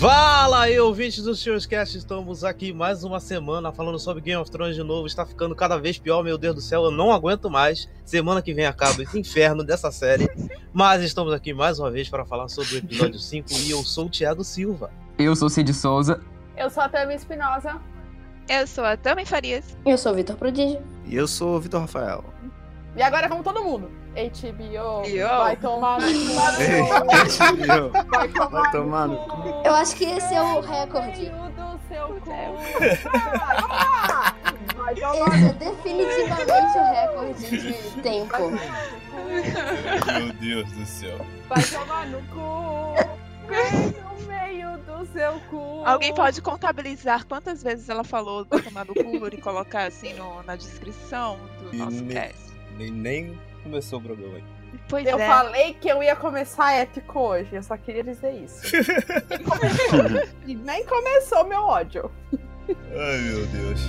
Fala aí, ouvintes do Seus Cast, estamos aqui mais uma semana falando sobre Game of Thrones de novo. Está ficando cada vez pior, meu Deus do céu, eu não aguento mais. Semana que vem acaba esse inferno dessa série. Mas estamos aqui mais uma vez para falar sobre o episódio 5 e eu sou o Thiago Silva. Eu sou Cid Souza. Eu sou a Tami Espinosa. Eu sou a Tami Farias. Eu sou o Vitor Prodígio. E eu sou o Vitor Rafael. E agora vamos todo mundo. HBO, Yo. vai tomar no cu. Vai tomar, Vai tomar no cu. Eu acho que esse é o recorde. Meio do seu cu. Ah, Vai tomar Esse é definitivamente o recorde de tempo. Meu Deus do céu. Vai tomar no cu. Bem no meio do seu cu. Alguém pode contabilizar quantas vezes ela falou do tomar no cu e colocar assim no- na descrição do E nosso nem- cast? Nem, nem começou o programa aí. Pois Eu é. falei que eu ia começar épico hoje, eu só queria dizer isso. E começou. Nem começou meu ódio. Ai, meu Deus.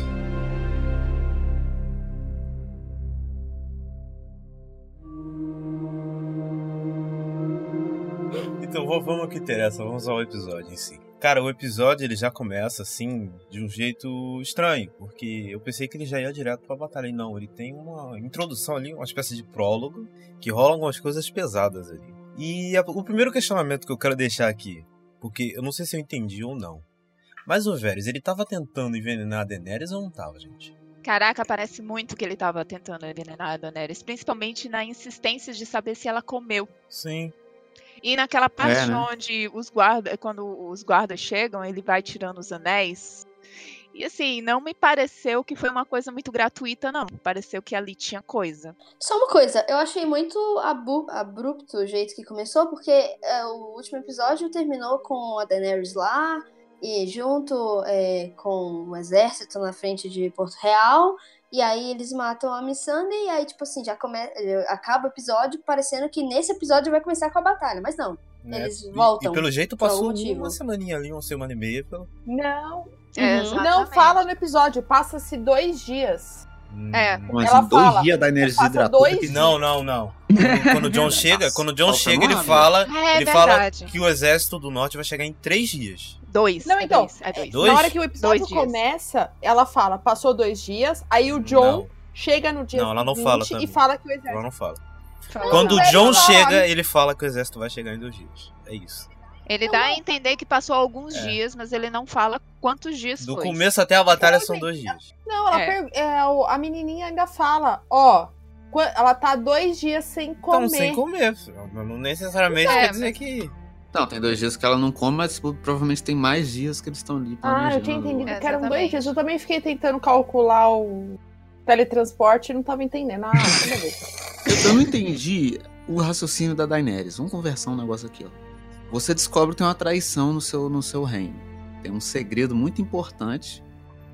Então vamos ao que interessa, vamos ao episódio em si. Cara, o episódio ele já começa assim de um jeito estranho, porque eu pensei que ele já ia direto pra batalha. E não, ele tem uma introdução ali, uma espécie de prólogo, que rola algumas coisas pesadas ali. E a- o primeiro questionamento que eu quero deixar aqui, porque eu não sei se eu entendi ou não. Mas o Varys, ele tava tentando envenenar a Daenerys ou não tava, gente? Caraca, parece muito que ele tava tentando envenenar a Daenerys, principalmente na insistência de saber se ela comeu. Sim. E naquela parte É, né? onde os guardas, quando os guardas chegam, ele vai tirando os anéis. E assim, não me pareceu que foi uma coisa muito gratuita, não. Pareceu que ali tinha coisa. Só uma coisa, eu achei muito abu- abrupto o jeito que começou, porque é, o último episódio terminou com a Daenerys lá, e junto é, com o exército na frente de Porto Real, e aí eles matam a Missandei, e aí, tipo assim, já come... acaba o episódio parecendo que nesse episódio vai começar com a batalha, mas não. né? Eles E- voltam E, pelo jeito passou uma semaninha ali, uma semana e meia. Pelo... Não, É, não fala no episódio, passa-se dois dias. É. Hum. Mas Ela dois fala, dias da energia hidratada. dois que- Não, não, não. Quando, o John chega, quando o John chega, ele fala, É ele fala verdade. que o exército do norte vai chegar em três dias. Dois. Não, é então, dois, é dois. Dois? Na hora que o episódio começa, ela fala, passou dois dias, aí o John Não, chega no dia Não, ela não 20 fala e também. fala que o ela exército... não fala. Falou. Quando o John chega, ele fala que o exército vai chegar em dois dias. É isso. Ele dá a entender que passou alguns É. dias, mas ele não fala quantos dias Do foi. começo até a batalha Não, são dois dias. Não, ela É. per- é, a menininha ainda fala, ó, ela tá dois dias sem comer. Então, sem comer. Não não necessariamente É, quer dizer mas- que. Não, tem dois dias que ela não come, mas pô, provavelmente tem mais dias que eles estão ali. Ah, eu tinha entendido que eram dois dias. Eu também fiquei tentando calcular o teletransporte e não tava entendendo. Ah, eu não entendi o raciocínio da Daenerys. Vamos conversar um negócio aqui, ó. Você descobre que tem uma traição no seu, no seu reino. Tem um segredo muito importante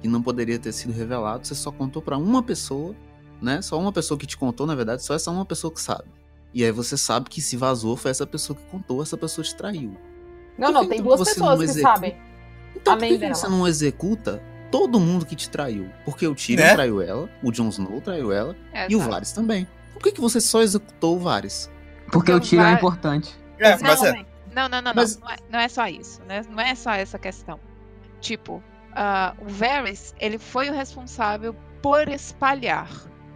que não poderia ter sido revelado. Você só contou pra uma pessoa, né? Só uma pessoa que te contou, na verdade, só essa uma pessoa que sabe. E aí você sabe que se vazou foi essa pessoa que contou, essa pessoa te traiu. Não, não, que tem então duas pessoas não que executa? sabem. Então por que, dela. você não executa todo mundo que te traiu? Porque o Tyrion Né? traiu ela, o Jon Snow traiu ela É, e o sabe? Varys também. Por que, que você só executou o Varys? Porque o tiro é importante. É, mas é. Não, não, não, Mas- não. Não é, não é só isso, né? Não é só essa questão. Tipo, ah, o Varys, ele foi o responsável por espalhar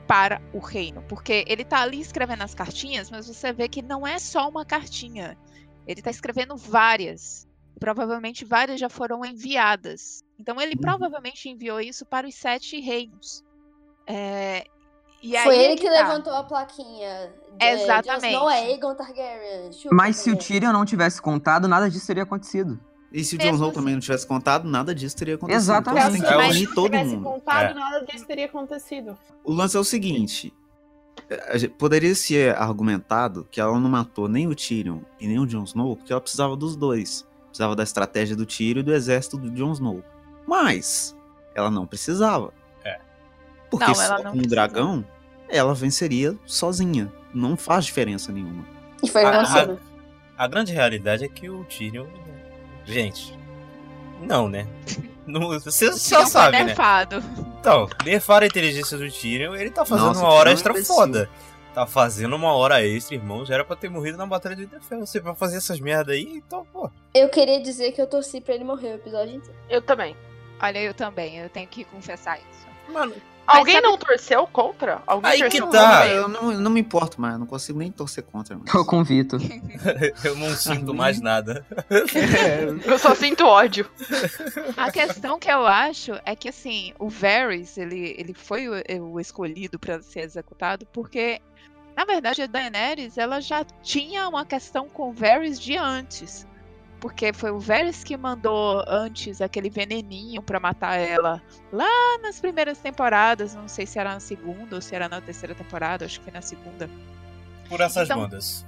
para o reino. Porque ele tá ali escrevendo as cartinhas, mas você vê que não é só uma cartinha. Ele tá escrevendo várias. Provavelmente várias já foram enviadas. Então ele Uhum. provavelmente enviou isso para os sete reinos. É, Foi aí é ele que tá. levantou a plaquinha. É, Exatamente. Não é Aegon Targaryen. chupa, Mas se o. Tyrion não tivesse contado, nada disso teria acontecido. E se o Jon Snow também não tivesse contado, nada disso teria acontecido. Exatamente. Então tem que É, unir se todo tivesse mundo. contado, É. nada disso teria acontecido. O lance é o seguinte: poderia ser argumentado que ela não matou nem o Tyrion e nem o Jon Snow porque ela precisava dos dois. Precisava da estratégia do Tyrion e do exército do Jon Snow. Mas ela não precisava. Porque Não, só ela com o precisava. dragão ela venceria sozinha. Não faz diferença nenhuma. E foi Ah, acontecendo. A grande realidade é que o Tyrion. Gente. Não, né? Não, você O já Tyrion foi sabe, né? nerfado. Então, nerfar a inteligência do Tyrion, ele tá fazendo Nossa, uma hora extra imbecil. foda. Tá fazendo uma hora extra, irmão. Já era pra ter morrido na Batalha de Winterfell. Você vai fazer essas merda aí, então, pô. Eu queria dizer que eu torci pra ele morrer o episódio inteiro. Eu também. Olha, eu também, eu tenho que confessar isso. Mano, Alguém sabe- não torceu contra? Alguém Aí torceu que tá. contra? Eu não, eu não me importo mais, eu não consigo nem torcer contra. Mas... Tô com o Vitor. eu não sinto mais nada. Eu só sinto ódio. A questão que eu acho é que, assim, o Varys, ele, ele foi o, o escolhido para ser executado porque, na verdade, a Daenerys, ela já tinha uma questão com o Varys de antes. Porque foi o Varys que mandou antes aquele veneninho pra matar ela lá nas primeiras temporadas. Não sei se era na segunda ou se era na terceira temporada, acho que foi na segunda. Por essas Então- bandas.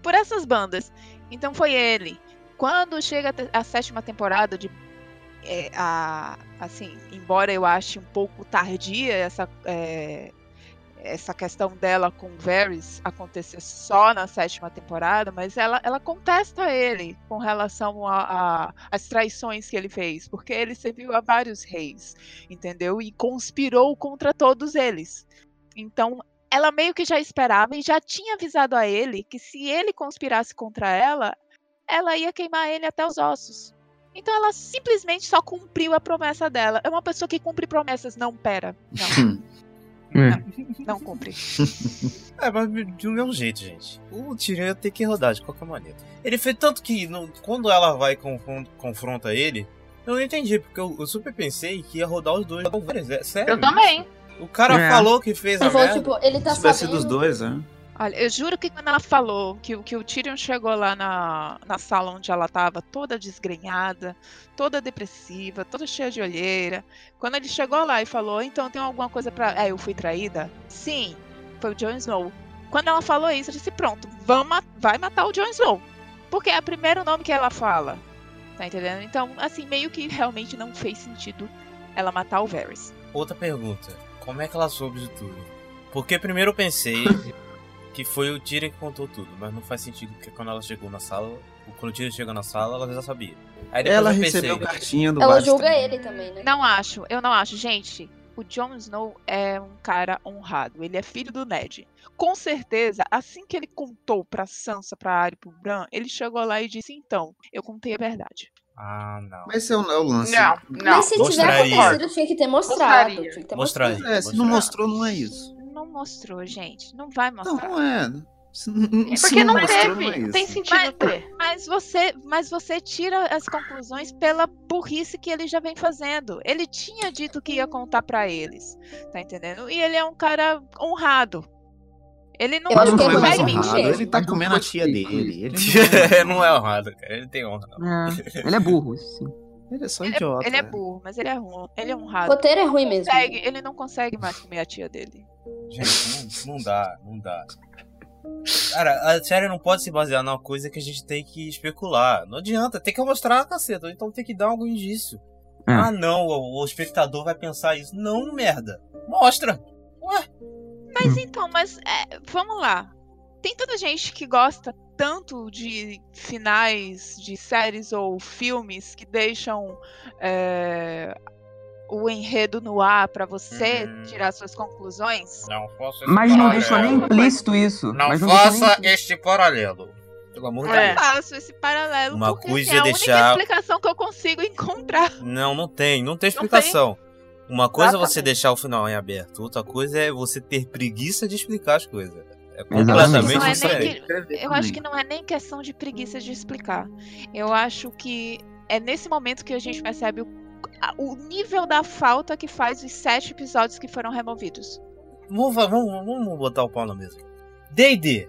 por essas bandas. Então foi ele. Quando chega a sétima temporada de é, a, assim, embora eu ache um pouco tardia essa é, essa questão dela com Varys acontecer só na sétima temporada, mas ela, ela contesta ele com relação às traições que ele fez, porque ele serviu a vários reis, entendeu? E conspirou contra todos eles. Então ela meio que já esperava e já tinha avisado a ele que se ele conspirasse contra ela, ela ia queimar ele até os ossos. Então ela simplesmente só cumpriu a promessa dela. É uma pessoa que cumpre promessas. Não, pera. Não, É. não cumpre. É, mas de um mesmo jeito, gente. O Tyrion ia ter que rodar de qualquer maneira. Ele fez tanto que não- quando ela vai e confron- confronta ele, eu não entendi, porque eu, eu super pensei que ia rodar os dois. Sério. Eu também. O cara É. falou que fez a merda. tipo, ele tá Se sabendo. os dois, né? Olha, eu juro que quando ela falou que, que o Tyrion chegou lá na, na sala onde ela tava, toda desgrenhada, toda depressiva, toda cheia de olheira. Quando ele chegou lá e falou, então tem alguma coisa pra. É, eu fui traída? Sim, foi o Jon Snow. Quando ela falou isso, eu disse, pronto, vamos, vai matar o Jon Snow. Porque é o primeiro nome que ela fala. Tá entendendo? Então, assim, meio que realmente não fez sentido ela matar o Varys. Outra pergunta. Como é que ela soube de tudo? Porque primeiro eu pensei que foi o Tyrion que contou tudo, mas não faz sentido, porque quando ela chegou na sala, quando o Tyrion chegou na sala, ela já sabia. Aí depois Ela eu pensei, recebeu cartinha do Ela julga também. ele também, né? Não acho, eu não acho. Gente, o Jon Snow é um cara honrado. Ele é filho do Ned. Com certeza, assim que ele contou pra Sansa, pra Arya e pro Bran, ele chegou lá e disse: Então, eu contei a verdade. Ah, não. Mas esse é o, é o lance. Não, não. Mas se tiver mostraria. acontecido, tinha que ter mostrado. Mostraria. Tinha que ter Mostraria. mostrado. É, se não mostrou, não é isso. Não mostrou, gente. Não vai Não, mostrar. não é. Se, É porque não, mostrou, teve. não é. Tem sentido Mas- ter. Mas você, mas você tira as conclusões pela burrice que ele já vem fazendo. Ele tinha dito que ia contar pra eles, tá entendendo? E ele é um cara honrado. Ele não, acho não é Não foi mais consegue honrado. ele tá não comendo a tia dele. Ele não é honrado, cara. Ele tem honra. não. É, ele é burro, sim. Ele é só Ele é- idiota. Ele é né? burro, mas ele é, ru- ele é O honrado. roteiro é ruim mesmo. Consegue- ele não consegue mais comer a tia dele. Gente, não, não dá, não dá. Cara, a série não pode se basear numa coisa que a gente tem que especular. Não adianta, tem que mostrar a caceta, então tem que dar algum indício. É. Ah, não, o, o espectador vai pensar isso. Não, merda. Mostra. Mas Hum. então, mas é, vamos lá. Tem tanta gente que gosta tanto de finais de séries ou filmes que deixam é, o enredo no ar pra você Hum. tirar suas conclusões. Não faça Mas não deixou nem implícito isso. Não Mas deixou faça nem- este paralelo. Pelo amor de É. Eu Deus. faço esse paralelo Uma porque coisa assim, é a deixar- única explicação que eu consigo encontrar. Não, não tem, não tem Não explicação. Uma coisa é você deixar o final em aberto, outra coisa é você ter preguiça de explicar as coisas. É completamente Não é diferente. que- Eu acho que não é nem questão de preguiça de explicar. Eu acho que é nesse momento que a gente percebe o, o nível da falta que faz os sete episódios que foram removidos. Vamos, vamos, vamos botar o pau na mesa. D&D.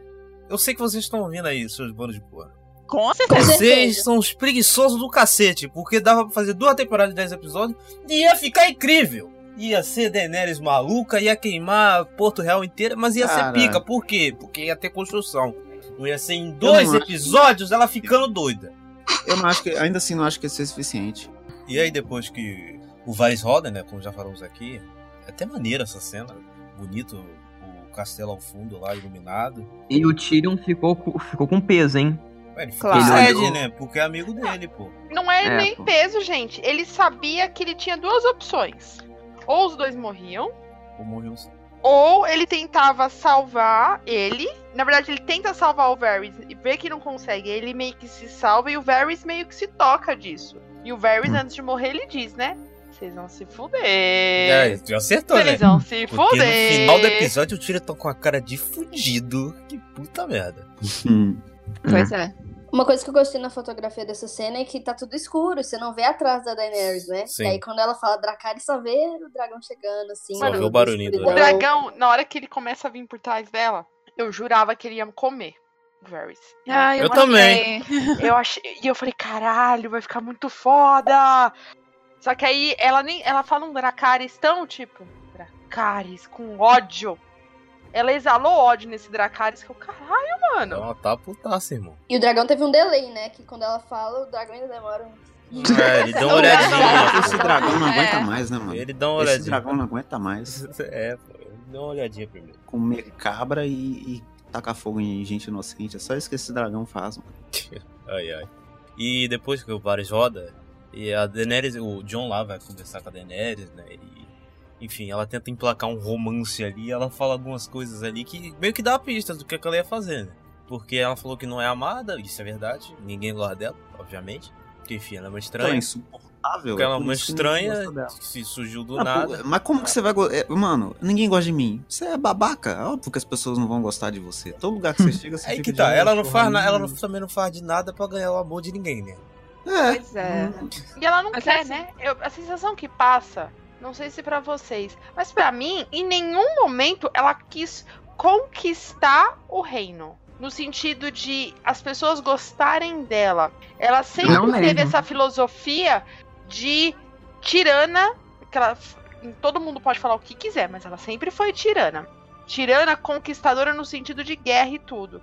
Eu sei que vocês estão ouvindo aí, seus bandos de porra. Com certeza. Vocês são os preguiçosos do cacete, porque dava pra fazer duas temporadas de 10 episódios e ia ficar incrível. Ia ser Daenerys maluca, ia queimar Porto Real inteira, mas ia Cara. ser pica. Por quê? Porque ia ter construção. Não ia ser em dois acho. episódios ela ficando doida. Eu não acho que. Ainda assim, não acho que isso é suficiente. E aí depois que o Varys roda, né, como já falamos aqui, é até maneira essa cena. Bonito, o castelo ao fundo lá, iluminado. E o Tyrion ficou, com- ficou com peso, hein? Ué, Ele ficou Claro. olhou- né, porque é amigo dele, pô. Não é, É, nem pô. peso, gente. Ele sabia que ele tinha duas opções. Ou os dois morriam, Ou morreu Ou ele tentava salvar ele. Na verdade, ele tenta salvar o Varys e vê que não consegue. Ele meio que se salva e o Varys meio que se toca disso. E o Varys, Hum. antes de morrer, ele diz, né? Vocês vão se fuder. É, já acertou, né? Vocês vão se Porque fuder. no final do episódio o Tyrion tá com a cara de fudido. Que puta merda. Hum. Pois é. Uma coisa que eu gostei na fotografia dessa cena é que tá tudo escuro, você não vê atrás da Daenerys, né? Sim. E aí quando ela fala Dracarys, só vê o dragão chegando, assim. Só no vê o barulhinho do O escuridão. dragão, na hora que ele começa a vir por trás dela, eu jurava que ele ia comer. O Varys. Ah, Eu eu, também. Eu achei, e eu falei, caralho, vai ficar muito foda. Só que aí ela nem, ela fala um Dracarys tão tipo, Dracarys com ódio. Ela exalou ódio nesse Dracarys que eu, caralho, mano. Ela tá putaça, irmão. E o dragão teve um delay, né? Que quando ela fala, o dragão ainda demora um. É, ele dá uma olhadinha. Esse dragão não aguenta É. mais, né, mano? Ele dá uma Esse olhadinha. dragão não aguenta mais É, pô. Ele dá uma olhadinha primeiro. comer cabra e, e tacar fogo em gente inocente. É só isso que esse dragão faz, mano. Ai, ai. E depois que o Varys roda, e a Daenerys, o John lá vai conversar com a Daenerys, né? E, enfim, ela tenta emplacar um romance ali, ela fala algumas coisas ali que meio que dá pistas do que, que ela ia fazer, né? Porque ela falou que não é amada, isso é verdade, ninguém gosta dela, obviamente. Porque, enfim, ela é uma Ela é estranha. insuportável. Porque ela é por uma estranha se surgiu do Ah, nada. Mas como que você vai gostar? Mano, ninguém gosta de mim. Você é babaca. É óbvio que as pessoas não vão gostar de você. Todo lugar que você chega, você Aí fica que tá, ela não faz nada, ela não- também não faz de nada pra ganhar o amor de ninguém, né? É. Pois é. E ela não Mas quer, assim- né? Eu- a sensação que passa, não sei se pra vocês, mas pra mim, em nenhum momento ela quis conquistar o reino. No sentido de as pessoas gostarem dela. Ela sempre Não teve mesmo. essa filosofia de tirana. Que ela, todo mundo pode falar o que quiser, mas ela sempre foi tirana. Tirana conquistadora no sentido de guerra e tudo.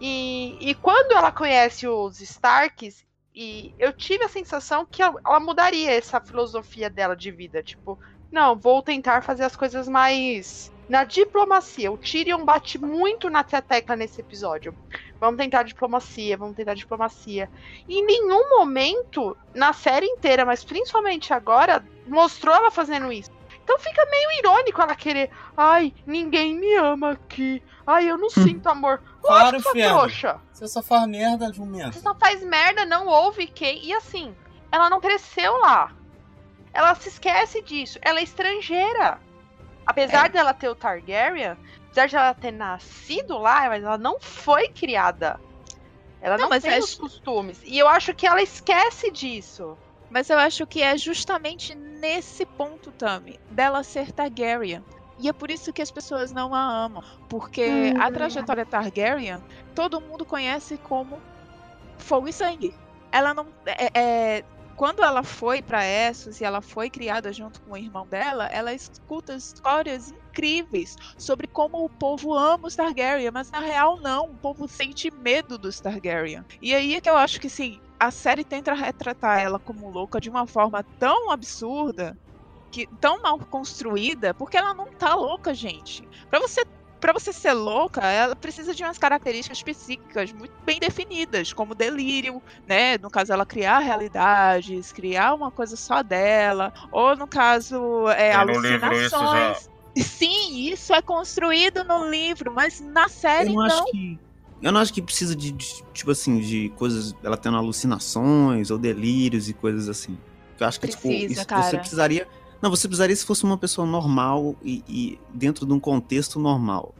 E, e quando ela conhece os Starks, e eu tive a sensação que ela, mudaria essa filosofia dela de vida. Tipo, não, vou tentar fazer as coisas mais. Na diplomacia. O Tyrion bate muito na tecla nesse episódio. Vamos tentar diplomacia, vamos tentar diplomacia. E em nenhum momento, na série inteira, mas principalmente agora, mostrou ela fazendo isso. Então fica meio irônico ela querer. Ai, ninguém me ama aqui. Ai, eu não sinto amor. Claro, Lógico, sua fiado. trouxa. Você só faz merda, jumento. Você só faz merda, não ouve quem. E assim, ela não cresceu lá. Ela se esquece disso. Ela é estrangeira. Apesar dela ter o Targaryen, apesar de ela ter nascido lá, mas ela não foi criada. Ela Não, não, mas tem é- os costumes. E eu acho que ela esquece disso. Mas eu acho que é justamente nesse ponto, Tami, dela ser Targaryen. E é por isso que as pessoas não a amam. Porque a trajetória Targaryen, todo mundo conhece como fogo e sangue. Ela não. é- é- quando ela foi pra Essos e ela foi criada junto com o irmão dela, ela escuta histórias incríveis sobre como o povo ama os Targaryen, mas na real não, o povo sente medo dos Targaryen. E aí é que eu acho que sim, a série tenta retratar ela como louca de uma forma tão absurda, que tão mal construída, porque ela não tá louca, gente. Pra você Pra você ser louca, ela precisa de umas características psíquicas muito bem definidas, como delírio, né? No caso, ela criar realidades, criar uma coisa só dela, ou no caso, é, livro isso já- alucinações. Sim, isso é construído no livro, mas na série Eu não não. acho que. Eu não acho que precisa de, de, tipo assim, de coisas. Ela tendo alucinações ou delírios e coisas assim. Eu acho que, tipo, Precisa, isso, cara. você precisaria. Não, você precisaria se fosse uma pessoa normal e, e dentro de um contexto normal.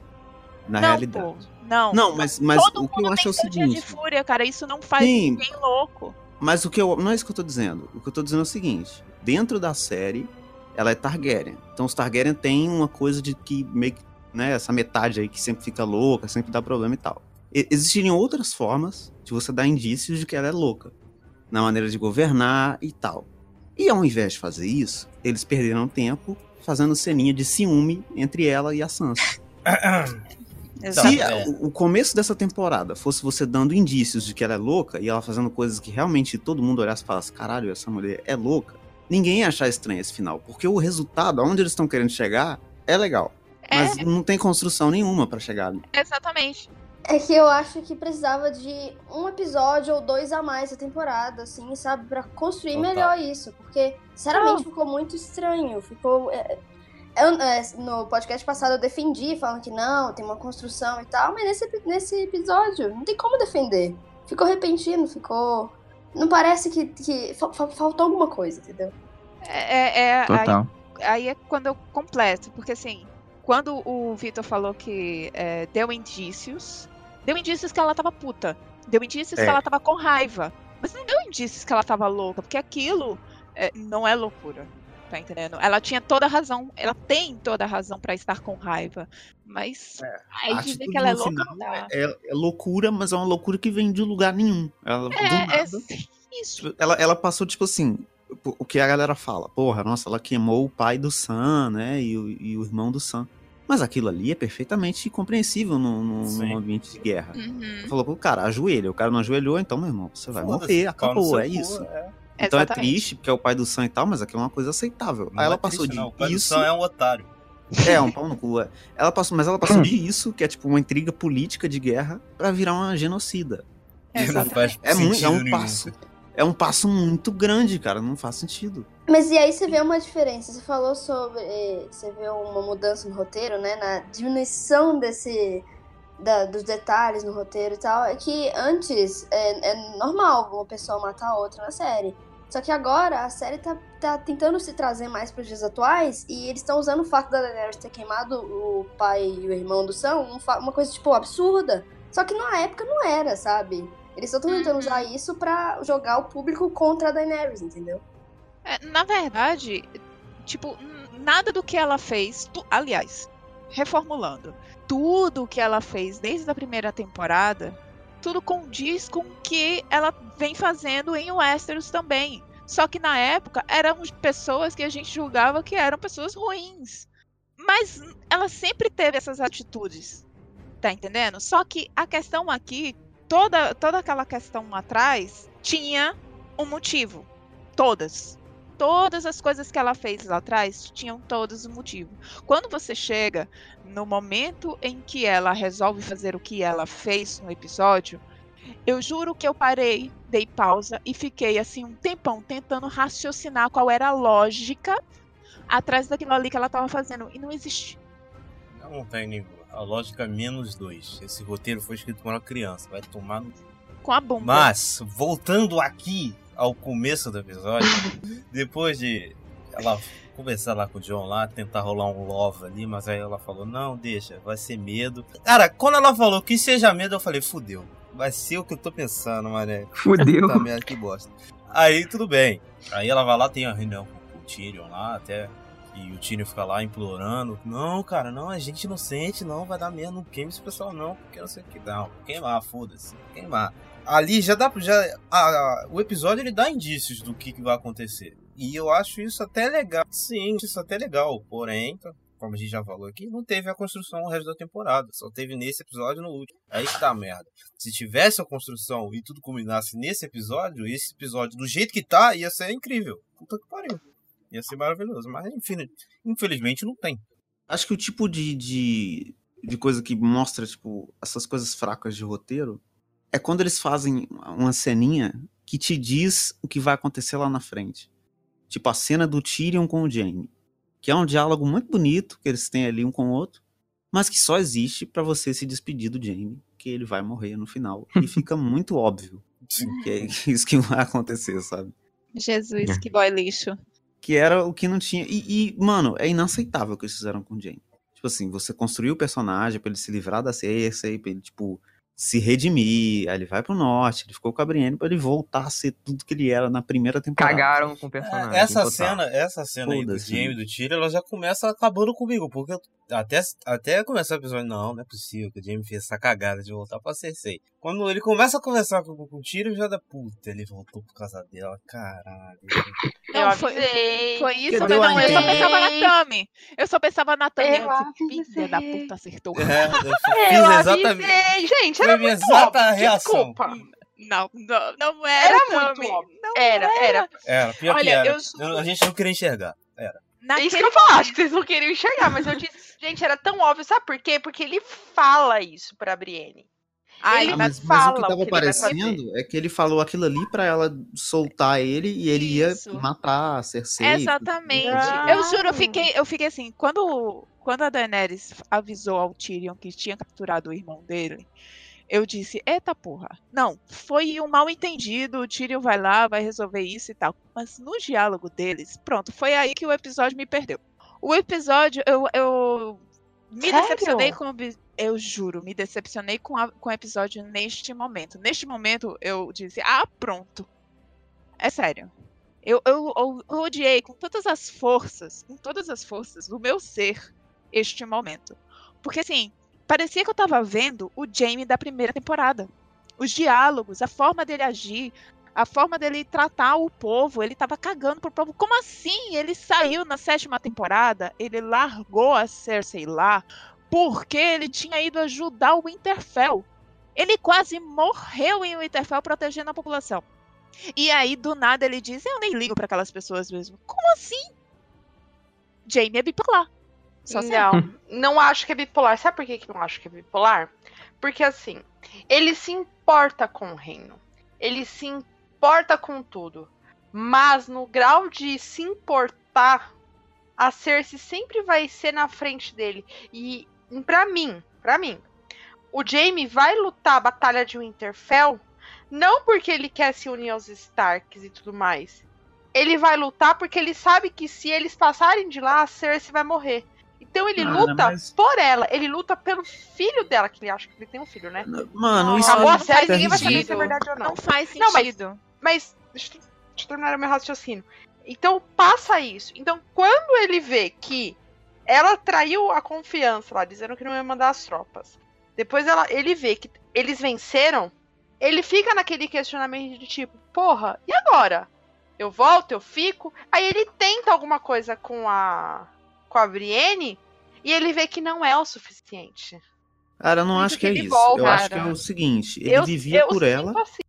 Na não, realidade. pô, não. Não, mas, mas Todo o que eu acho é o tem dia de seguinte. fúria, cara. Isso não faz Sim. ninguém louco. Mas o que eu. Não é isso que eu tô dizendo. O que eu tô dizendo é o seguinte: dentro da série, ela é Targaryen. Então os Targaryen têm uma coisa de que meio que. Né, essa metade aí que sempre fica louca, sempre dá problema e tal. Existiriam outras formas de você dar indícios de que ela é louca. Na maneira de governar e tal. E ao invés de fazer isso, eles perderam tempo fazendo ceninha de ciúme entre ela e a Sansa. Se é. o, começo dessa temporada fosse você dando indícios de que ela é louca e ela fazendo coisas que realmente todo mundo olhasse e falasse: caralho, essa mulher é louca, ninguém ia achar estranho esse final. Porque o resultado, aonde eles estão querendo chegar, é legal. Mas não tem construção nenhuma pra chegar ali. Exatamente. É que eu acho que precisava de um episódio ou dois a mais a temporada, assim, sabe? Pra construir Total. melhor isso. Porque, sinceramente, ficou muito estranho. Ficou. é, Eu, é, no podcast passado eu defendi, falando que não, tem uma construção e tal, mas nesse, nesse episódio não tem como defender. Ficou repentino, ficou. Não parece que, que fa- fa- faltou alguma coisa, entendeu? É, é- é- aí, Total. aí é quando eu completo, porque assim, quando o Vitor falou que é, deu indícios, deu indícios que ela tava puta, deu indícios É. que ela tava com raiva, mas não deu indícios que ela tava louca, porque aquilo é, não é loucura, tá entendendo? Ela tinha toda a razão, ela tem toda a razão pra estar com raiva, mas aí A dizer que ela é no louca final não dá. é, é loucura, mas é uma loucura que vem de lugar nenhum. Ela, do É, é nada, isso. Tipo, Ela, ela passou, tipo assim, o- o que a galera fala. Porra, nossa, ela queimou o pai do Sam, né? E o, e o irmão do Sam. Mas aquilo ali é perfeitamente compreensível num, ambiente de guerra. Uhum, Falou pro cara, ajoelha. O cara não ajoelhou, então, meu irmão, você vai morrer, acabou, é cu, isso. é. Então é exatamente. triste, porque é o pai do Sam e tal, mas aqui é uma coisa aceitável. Não Aí ela é passou triste, de não. O pai do isso. Sam é um otário. É, um pau no cu. é. Ela passou, mas ela passou de isso, que é tipo uma intriga política de guerra, pra virar uma genocida. É, faz muito, é um nenhum. passo. É um passo muito grande, cara. Não faz sentido. Mas e aí você vê uma diferença. Você falou sobre. eh, Você vê uma mudança no roteiro, né? Na diminuição desse. da- dos detalhes no roteiro e tal. É que antes é, é normal uma pessoa matar a outra na série. Só que agora a série tá, tá tentando se trazer mais pros dias atuais e eles estão usando o fato da Daenerys ter queimado o pai e o irmão do Sam um uma coisa, tipo, absurda. Só que na época não era, sabe? Eles estão tentando Uhum. usar isso pra jogar o público contra a Daenerys, entendeu? É, na verdade, tipo, nada do que ela fez. tu- aliás, reformulando, tudo que ela fez desde a primeira temporada, tudo condiz com o que ela vem fazendo em Westeros também. Só que na época eram pessoas que a gente julgava que eram pessoas ruins. Mas ela sempre teve essas atitudes. Tá entendendo? Só que a questão aqui, toda, toda aquela questão atrás, tinha um motivo. Todas. Todas as coisas que ela fez lá atrás tinham todos um motivo. Quando você chega no momento em que ela resolve fazer o que ela fez no episódio, eu juro que eu parei, dei pausa e fiquei assim um tempão tentando raciocinar qual era a lógica atrás daquilo ali que ela estava fazendo. E não existe. Não tem nenhuma. A lógica menos dois. Esse roteiro foi escrito por uma criança. Vai tomar no. Com a bomba. Mas, voltando aqui ao começo do episódio, depois de ela conversar lá com o John lá, tentar rolar um love ali, mas aí ela falou, não, deixa, vai ser medo. Cara, quando ela falou que seja medo, eu falei, fudeu. Vai ser o que eu tô pensando, mané. Fudeu. Puta merda, que bosta. Aí tudo bem. Aí ela vai lá, tem a reunião com o Tyrion lá, até. E o Tyrion fica lá implorando. Não, cara, não, a gente inocente, não, vai dar merda, não queima esse pessoal, não, porque não sei o que. Não, queimar, foda-se, queimar. Ali já dá. Já, a- a- o episódio ele dá indícios do que, que vai acontecer. E eu acho isso até legal. Sim, isso até legal. Porém, como a gente já falou aqui, não teve a construção o resto da temporada. Só teve nesse episódio no último. Aí que tá a merda. Se tivesse a construção e tudo combinasse nesse episódio, esse episódio do jeito que tá, ia ser incrível. Puta que pariu. Ia ser maravilhoso. Mas enfim, infelizmente não tem. Acho que o tipo de, de, de coisa que mostra, tipo, essas coisas fracas de roteiro é quando eles fazem uma ceninha que te diz o que vai acontecer lá na frente. Tipo a cena do Tyrion com o Jaime. Que é um diálogo muito bonito que eles têm ali um com o outro, mas que só existe pra você se despedir do Jaime, que ele vai morrer no final. E fica muito óbvio que é isso que vai acontecer, sabe? Jesus, É. que boy lixo. Que era o que não tinha. E, e, mano, é inaceitável o que eles fizeram com o Jaime. Tipo assim, você construiu o personagem pra ele se livrar da Cersei, pra ele, tipo, se redimir. Aí ele vai pro norte, ele ficou com a Brienne pra ele voltar a ser tudo que ele era na primeira temporada. Cagaram com o personagem. É, essa cena, essa cena aí do Jamie e né? do Tyrion, ela já começa acabando comigo, porque eu- até, até começar o episódio, não, não é possível que o Jamie fez essa cagada de voltar pra Cersei. Quando ele começa a conversar com, com o Tyrion, já dá, puta, ele voltou por causa dela, caralho. Eu Não, foi, foi isso, Que mas não, eu só pensava na Tami. Eu só pensava na Tami. Eu Eu filha da puta, acertou. É, eu Eu fiz exatamente. avisei. Gente, Foi era a minha muito exata óbvio. reação. Desculpa. Não, não, não era, Era muito óbvio. Não Era, era. É, pior que Olha, era. eu. A gente não queria enxergar. Era. É Naquele isso que eu falo, acho que vocês não queriam enxergar, mas eu disse, gente, era tão óbvio, sabe por quê? Porque ele fala isso pra Brienne. Ai, Ele Ah, mas mas, mas o que o tava que parecendo é que ele falou aquilo ali pra ela soltar ele e ele Isso. ia matar a Cersei. Exatamente. Não. Eu juro, eu fiquei, eu fiquei assim, quando, quando a Daenerys avisou ao Tyrion que tinha capturado o irmão dele, eu disse, eita porra. Não, foi um mal entendido, o Tyrion vai lá, vai resolver isso e tal. Mas no diálogo deles, pronto, foi aí que o episódio me perdeu. O episódio, eu, eu me Sério? decepcionei com o eu juro, me decepcionei com, a- com o episódio neste momento. Neste momento, eu disse, ah, pronto. É sério. Eu, eu, eu, eu odiei com todas as forças, com todas as forças do meu ser, este momento. Porque assim, parecia que eu tava vendo o Jamie da primeira temporada. Os diálogos, a forma dele agir, a forma dele tratar o povo, ele tava cagando pro povo. Como assim? Ele saiu na sétima temporada, ele largou a Cersei lá, porque ele tinha ido ajudar o Winterfell. Ele quase morreu em Winterfell protegendo a população. E aí, do nada, ele diz: Eu nem ligo pra aquelas pessoas mesmo. Como assim? Jamie é bipolar. Sei. Não, não acho que é bipolar. Sabe por que que não acho que é bipolar? Porque assim, ele se importa com o reino. Ele se importa com tudo. Mas no grau de se importar, a Cersei sempre vai ser na frente dele. E pra mim, pra mim, o Jaime vai lutar a batalha de Winterfell não porque ele quer se unir aos Starks e tudo mais. Ele vai lutar porque ele sabe que se eles passarem de lá, a Cersei vai morrer. Então ele luta mas- por ela, ele luta pelo filho dela, que ele acha que ele tem um filho, né? Mano, isso Acabou aí a série, é ninguém vai saber se é verdade ou não. Não faz Não, mas- sentido. Mas, deixa eu, deixa eu terminar o meu raciocínio. Então, passa isso. Então, quando ele vê que ela traiu a confiança lá, dizendo que não ia mandar as tropas. Depois ela, ele vê que eles venceram. Ele fica naquele questionamento de tipo, porra, e agora? Eu volto, eu fico. Aí ele tenta alguma coisa com a com a Brienne e ele vê que não é o suficiente. Cara, eu não acho que é que ele isso. volta, eu acho que cara. é o seguinte: ele eu vivia eu por ela, assim.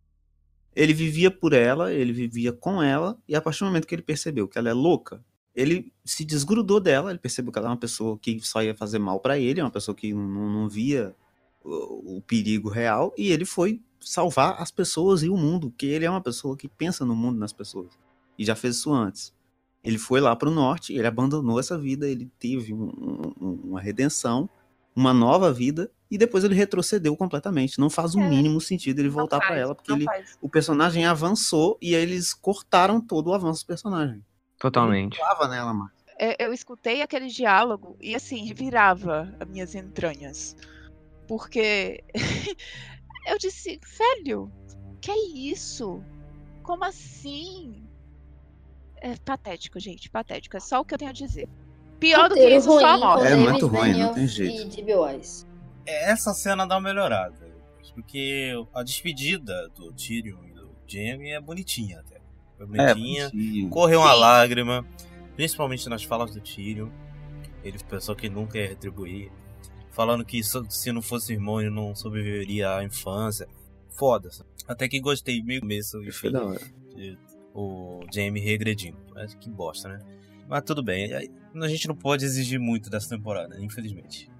Ele vivia por ela, ele vivia com ela, e a partir do momento que ele percebeu que ela é louca, ele se desgrudou dela, ele percebeu que ela é uma pessoa que só ia fazer mal pra ele, é uma pessoa que não, não via o, o perigo real, e ele foi salvar as pessoas e o mundo, porque ele é uma pessoa que pensa no mundo nas pessoas, e já fez isso antes. Ele foi lá pro norte, ele abandonou essa vida, ele teve um- um- uma redenção, uma nova vida, e depois ele retrocedeu completamente. Não faz o É. mínimo sentido ele voltar pra faz, ela, porque não ele, faz. o personagem avançou e aí eles cortaram todo o avanço do personagem. Totalmente. Tava nela, mais. É, eu escutei aquele diálogo e assim, revirava as minhas entranhas. Porque eu disse, velho, que é isso? Como assim? É patético, gente, patético. É só o que eu tenho a dizer. Pior do que isso, só a ruim, morte. É muito ruim, não tem jeito. E. Essa cena dá uma melhorada. Porque a despedida do Tyrion e do Jaime é bonitinha até. Foi bonitinha. sim. Correu uma Sim. lágrima, principalmente nas falas do Tyrion. Ele pensou que nunca ia retribuir. Falando que se não fosse irmão ele não sobreviveria à infância. Foda. -se. Até que gostei meio começo, Foi enfim, de- o Jamie regredindo. Mas que bosta, né? Mas tudo bem. A gente não pode exigir muito dessa temporada, infelizmente.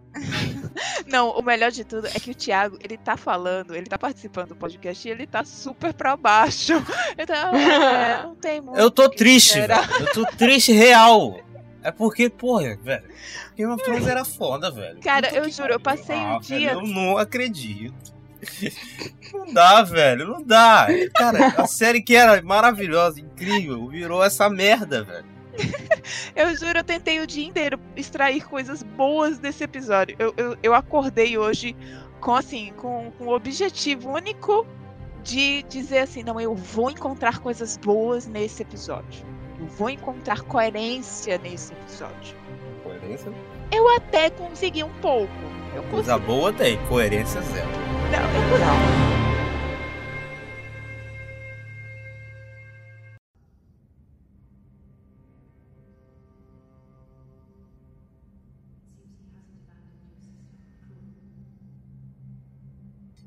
Não, o melhor de tudo é que o Thiago, ele tá falando, ele tá participando do podcast e ele tá super pra baixo. Então, é, não tem muito. Eu tô triste, velho. Eu tô triste real. É porque, porra, velho. Game of Thrones era foda, velho. Cara, eu juro, eu pariu. passei Ah, um velho, dia- Eu não acredito. Não dá, velho. Não dá. Cara, a série que era maravilhosa, incrível, virou essa merda, velho. Eu juro, eu tentei o dia inteiro extrair coisas boas desse episódio. Eu, eu, eu acordei hoje com assim, com, com o objetivo único de dizer assim, não, eu vou encontrar coisas boas nesse episódio. Eu vou encontrar coerência nesse episódio. Coerência? Eu até consegui um pouco. Eu consegui. Coisa boa tem, coerência zero. Não, eu não.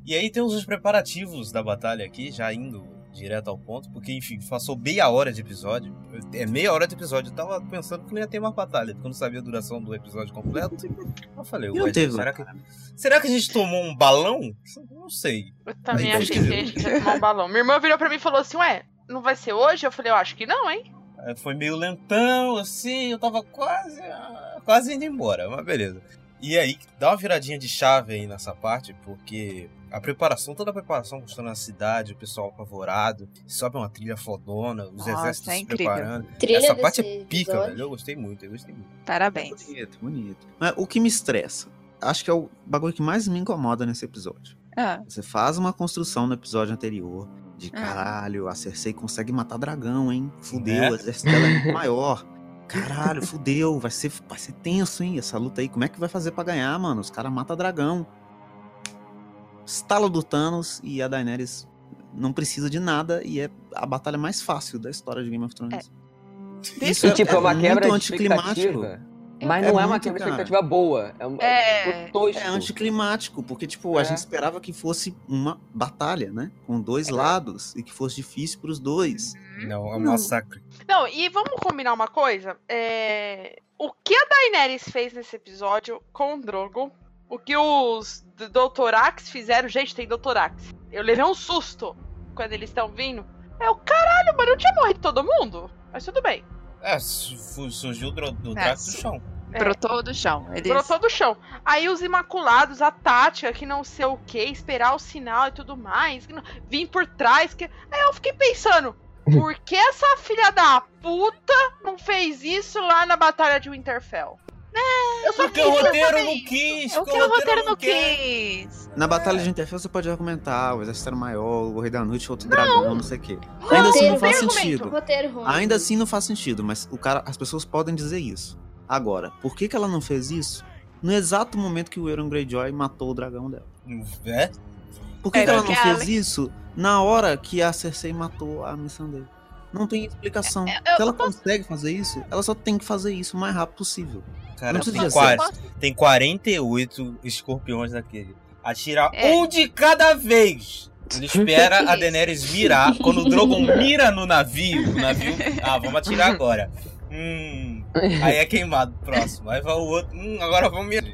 E aí temos os preparativos da batalha aqui, já indo direto ao ponto, porque, enfim, passou meia hora de episódio. É meia hora de episódio. Eu tava pensando que não ia ter mais batalha, porque eu não sabia a duração do episódio completo. Eu falei, não ué, teve, será, que, será que a gente tomou um balão? Não sei. Eu também Aí, achei que a gente ia tomar um balão. Minha irmã virou pra mim e falou assim: Ué, não vai ser hoje? Eu falei: Eu acho que não, hein? Aí Foi meio lentão, assim, eu tava quase, quase indo embora, mas beleza. E aí, dá uma viradinha de chave aí nessa parte, porque a preparação, toda a preparação mostrando a cidade, o pessoal apavorado, sobe uma trilha fodona, os Nossa, exércitos é se preparando. Trilha Essa parte é pica, episódio. velho. Eu gostei muito, eu gostei muito. Parabéns. Bonito, bonito. Mas o que me estressa, acho que é o bagulho que mais me incomoda nesse episódio. Ah, Você faz uma construção no episódio anterior de Ah. caralho, a Cersei consegue matar dragão, hein? Fudeu, Né? o exército dela é muito maior. Caralho, fudeu, vai ser, vai ser tenso, hein? Essa luta aí, como é que vai fazer pra ganhar, mano? Os caras matam dragão. Estalo do Thanos e a Daenerys não precisa de nada e é a batalha mais fácil da história de Game of Thrones. Isso E, tipo, é uma muito quebra de anticlimático. Mas É não é, uma muito, quebra de cara. expectativa boa. É, um, É. é tosco. É anticlimático, porque, tipo, a É. gente esperava que fosse uma batalha, né? Com dois lados e que fosse difícil pros dois. Não, é um Não. massacre. Não, e vamos combinar uma coisa? É, O que a Daenerys fez nesse episódio com o Drogo, o que os Doutorax fizeram, gente, tem Doutorax. Eu levei um susto quando eles estão vindo. É o caralho, mano, não tinha morrido todo mundo? Mas tudo bem. É, surgiu do, do É, do chão. É. brotou do chão. Eles... Brotou do chão. Aí os Imaculados, a tática, que não sei o que, esperar o sinal e tudo mais, que não- vim por trás. Que... Aí eu fiquei pensando, por que essa filha da puta não fez isso lá na Batalha de Winterfell? Eu só Porque o roteiro não quis. É o porque que o roteiro não quis. Na Batalha de Interfell você pode argumentar, o exército era maior, o Rei da Noite, outro dragão, não sei o quê. Ainda assim não Roteiro, faz sentido. Roteiro. Ainda assim não faz sentido, mas o cara, as pessoas podem dizer isso. Agora, por que, que ela não fez isso no exato momento que o Euron Greyjoy matou o dragão dela? É? Por que, É, que ela não fez ela- isso na hora que a Cersei matou a Missandei? Não tem explicação. É, eu- Se ela consegue fazer isso, ela só tem que fazer isso o mais rápido possível. Cara, tem, quase, Posso- tem 48 escorpiões naquele. Atirar É. um de cada vez. Ele espera a Daenerys mirar. Quando o Drogon mira no navio, o navio. Ah, vamos atirar agora. Hum. Aí é queimado próximo. Aí vai o outro. Hum, agora vamos mirar.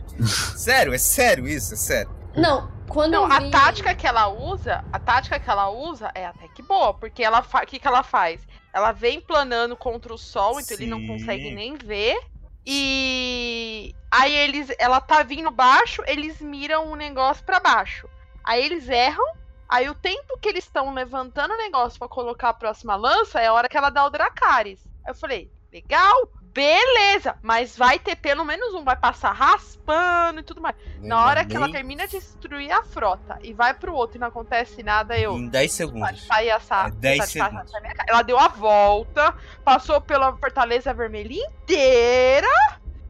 Sério, é sério isso, é sério. Não, quando Não, eu a vi... tática que ela usa, a tática que ela usa é até que boa, porque ela fa... o que, que ela faz? Ela vem planando contra o sol, então ele não Sim. consegue nem ver. E aí eles, ela tá vindo baixo, eles miram o negócio pra baixo. Aí eles erram. Aí o tempo que eles estão levantando o negócio pra colocar a próxima lança é a hora que ela dá o Dracarys. Aí eu falei, legal, beleza, mas vai ter pelo menos um, vai passar raspando e tudo mais. Na hora que ela termina de destruir a frota e vai pro outro e não acontece nada, eu. Em 10 Vai segundos. sair essa. É 10 essa- segundos. Ela deu a volta, passou pela Fortaleza Vermelha inteira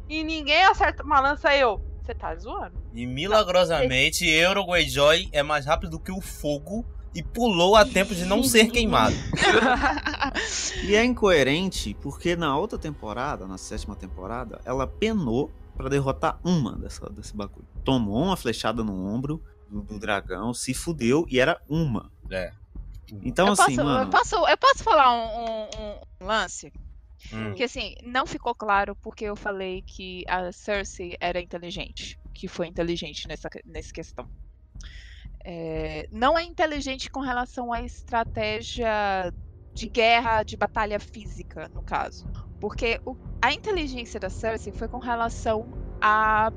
e ninguém acerta uma lança. Eu. Você tá zoando? E milagrosamente, Euro Greyjoy é mais rápido que o fogo e pulou a tempo de não ser queimado. E é incoerente porque na outra temporada, na sétima temporada, ela penou pra derrotar uma dessa, desse bagulho. Tomou uma flechada no ombro do, do dragão, se fudeu e era uma. É. Então, eu, assim, posso, mano. eu, posso, eu posso falar um, um- um lance? Hum. Que assim, não ficou claro porque eu falei que a Cersei era inteligente. Que foi inteligente nessa, nessa questão. É, não é inteligente com relação à estratégia de guerra, de batalha física, no caso. Porque o- a inteligência da Cersei foi com relação a,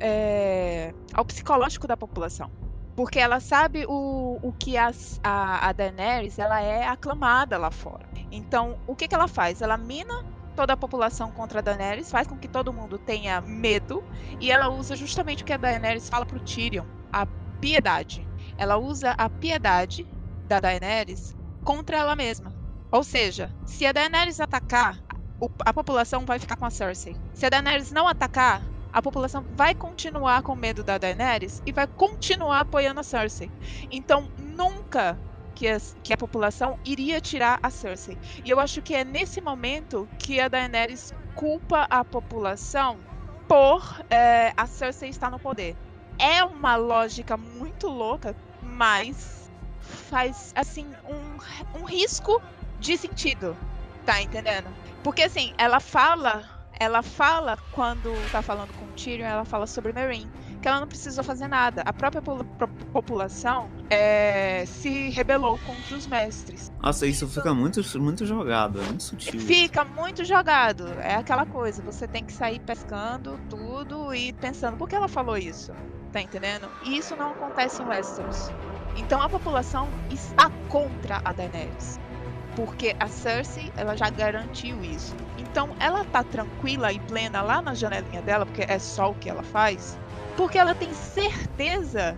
é, ao psicológico da população. Porque ela sabe o, o que as- a, a Daenerys ela é aclamada lá fora. Então, o que, que ela faz? Ela mina toda a população contra a Daenerys, faz com que todo mundo tenha medo, e ela usa justamente o que a Daenerys fala pro Tyrion, a piedade. Ela usa a piedade da Daenerys contra ela mesma. Ou seja, se a Daenerys atacar, a população vai ficar com a Cersei. Se a Daenerys não atacar, a população vai continuar com medo da Daenerys e vai continuar apoiando a Cersei. Então, nunca que, que a população iria tirar a Cersei. E eu acho que é nesse momento que a Daenerys culpa a população por é, a Cersei estar no poder. É uma lógica muito louca, mas faz, assim, um, um risco de sentido. Tá entendendo? Porque, assim, ela fala. Ela fala, quando tá falando com o Tyrion, ela fala sobre Meereen. Que ela não precisou fazer nada. A própria po- população é, se rebelou contra os mestres. Nossa, isso fica muito, muito jogado, é muito sutil. Fica muito jogado. É aquela coisa, você tem que sair pescando tudo e pensando, por que ela falou isso? Tá entendendo? E isso não acontece em Westeros. Então a população está contra a Daenerys. Porque a Cersei, ela já garantiu isso. Então ela tá tranquila e plena lá na janelinha dela, porque é só o que ela faz. Porque ela tem certeza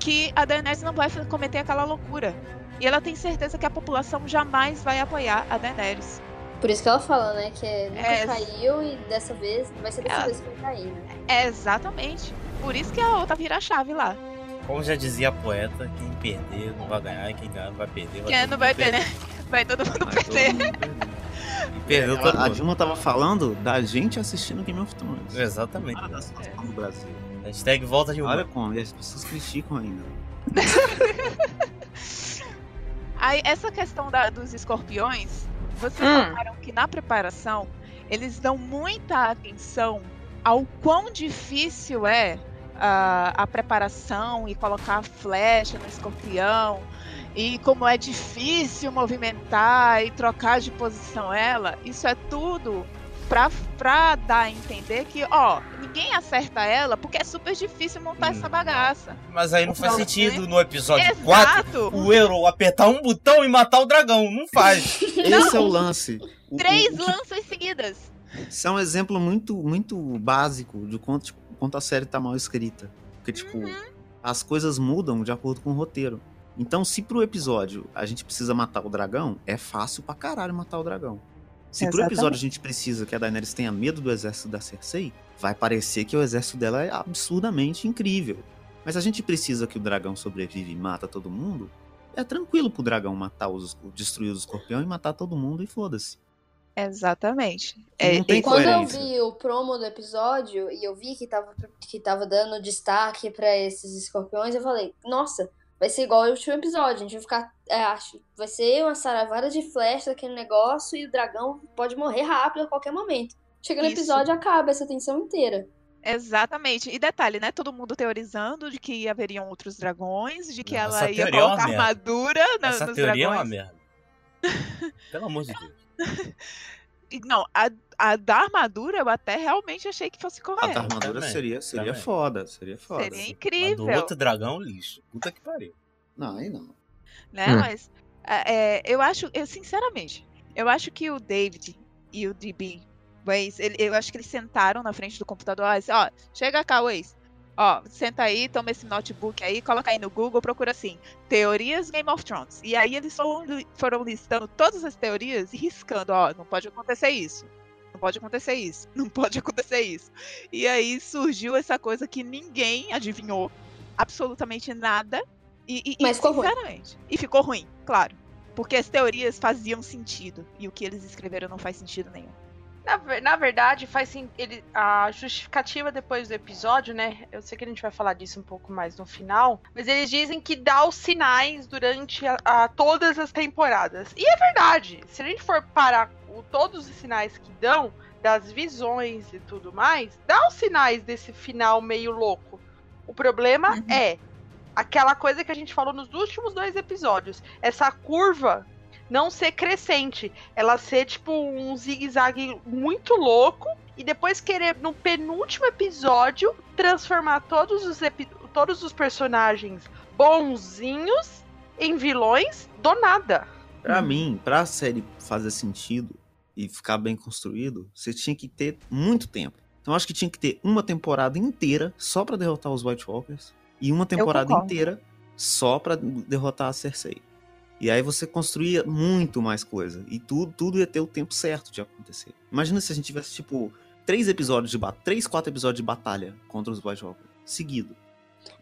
que a Daenerys não vai cometer aquela loucura. E ela tem certeza que a população jamais vai apoiar a Daenerys. Por isso que ela fala, né? Que é, nunca É. caiu e dessa vez vai ser dessa Ela- vez que vai cair, né? É exatamente. Por isso que a outra vira a chave lá. Como já dizia a poeta, quem perder não vai ganhar e quem ganhar vai perder. Quem todo não vai mundo ter, né? Vai todo mundo Vai todo perder. mundo perder. E perdeu todo Ela- a mundo. Dilma tava falando da gente assistindo Game of Thrones. Exatamente. Para da situação do Brasil. Hashtag volta de Olha humor. como, e as pessoas criticam ainda. Aí, essa questão da- dos escorpiões, vocês Hum. notaram que na preparação eles dão muita atenção ao quão difícil é ah, a preparação e colocar a flecha no escorpião e como é difícil movimentar e trocar de posição ela. Isso é tudo pra, pra dar a entender que, ó, ninguém acerta ela porque é super difícil montar Hum. essa bagaça. Mas aí não faz Não, sentido no episódio 4 Exato! o Euro apertar um botão e matar o dragão. Não faz. Esse é o lance. O- Três o- o- lanças seguidas. Isso é um exemplo muito, muito básico de quanto, tipo, quanto a série tá mal escrita. Porque, tipo, as coisas mudam de acordo com o roteiro. Então, se pro episódio a gente precisa matar o dragão, é fácil pra caralho matar o dragão. Se pro Exatamente. episódio a gente precisa que a Daenerys tenha medo do exército da Cersei, vai parecer que o exército dela é absurdamente incrível. Mas a gente precisa que o dragão sobrevive e mata todo mundo, é tranquilo pro dragão matar os, destruir os escorpiões e matar todo mundo e foda-se. Exatamente. Não tem Quando eu vi o promo do episódio e eu vi que tava, que tava dando destaque pra esses escorpiões, eu falei, nossa, vai ser igual ao último episódio. A gente vai ficar. é, acho, vai ser uma saravada de flecha daquele negócio e o dragão pode morrer rápido a qualquer momento. Chega no Isso. episódio acaba essa tensão inteira. Exatamente. E detalhe, né? Todo mundo teorizando de que haveriam outros dragões, de que Não, ela ia é colocar merda. armadura na, Essa nos teoria é uma dragões. merda. Pelo amor de Deus. Não, a, a da armadura eu até realmente achei que fosse A correta. da armadura também, seria, seria também. foda, seria foda. Seria A do incrível, outro dragão, lixo. Puta que pariu. Não, aí não. né? Hum. Mas é, é, eu acho, eu sinceramente, eu acho que o David e o DB, Waze, ele- eu acho que eles sentaram na frente do computador e disse, ó, chega cá, Waze. Ó, senta aí, toma esse notebook aí, coloca aí no Google, procura assim, teorias Game of Thrones. E aí eles foram, foram listando todas as teorias e riscando, ó, não pode acontecer isso. Não pode acontecer isso. Não pode acontecer isso. E aí surgiu essa coisa que ninguém adivinhou. Absolutamente nada. E, e- e, Mas ficou ruim. E ficou ruim, claro. Porque as teorias faziam sentido. E o que eles escreveram não faz sentido nenhum. Na, na verdade, faz sim, ele, a justificativa depois do episódio, né? Eu sei que a gente vai falar disso um pouco mais no final, mas eles dizem que dá os sinais durante a, a todas as temporadas. E é verdade. Se a gente for parar o, todos os sinais que dão, das visões e tudo mais, dá os sinais desse final meio louco. O problema Uhum. é aquela coisa que a gente falou nos últimos dois episódios. Essa curva não ser crescente ela ser tipo um zigue-zague muito louco e depois querer no penúltimo episódio transformar todos os epi- todos os personagens bonzinhos em vilões do nada. Pra Hum. mim, pra série fazer sentido e ficar bem construído, você tinha que ter muito tempo. Então eu acho que tinha que ter uma temporada inteira só pra derrotar os White Walkers e uma temporada inteira só pra derrotar a Cersei. E aí você construía muito mais coisa e tudo, tudo ia ter o tempo certo de acontecer. Imagina se a gente tivesse tipo três episódios de batalha, três, quatro episódios de batalha contra os White Walkers seguido.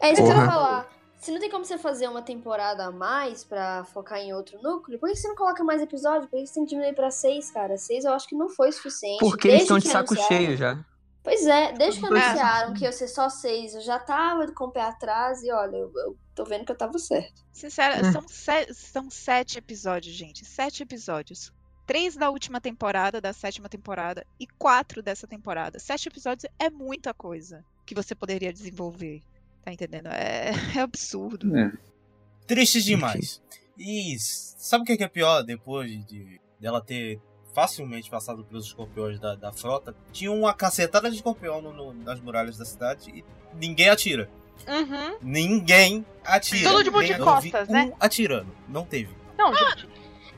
É isso que eu ia falar. Se não tem como você fazer uma temporada a mais pra focar em outro núcleo, por que você não coloca mais episódio? Por que você tem que diminuir pra seis, cara? Seis eu acho que não foi suficiente. Porque eles estão de saco cheio já. Pois é, desde que anunciaram que ia ser só seis, eu já tava com o pé atrás e olha, eu, eu tô vendo que eu tava certo. Sincera, É. são, se- são sete episódios, gente. Sete episódios. Três da última temporada, da sétima temporada, e quatro dessa temporada. Sete episódios é muita coisa que você poderia desenvolver. Tá entendendo? É, é absurdo. É. Triste demais. E sabe o que é que é pior depois de dela ter facilmente passado pelos escorpiões da, da frota? Tinha uma cacetada de escorpião no- no- nas muralhas da cidade e ninguém atira. Uhum. Ninguém atira. Tudo de Ninguém- de costas, um né? atirando. Não teve. Não, gente.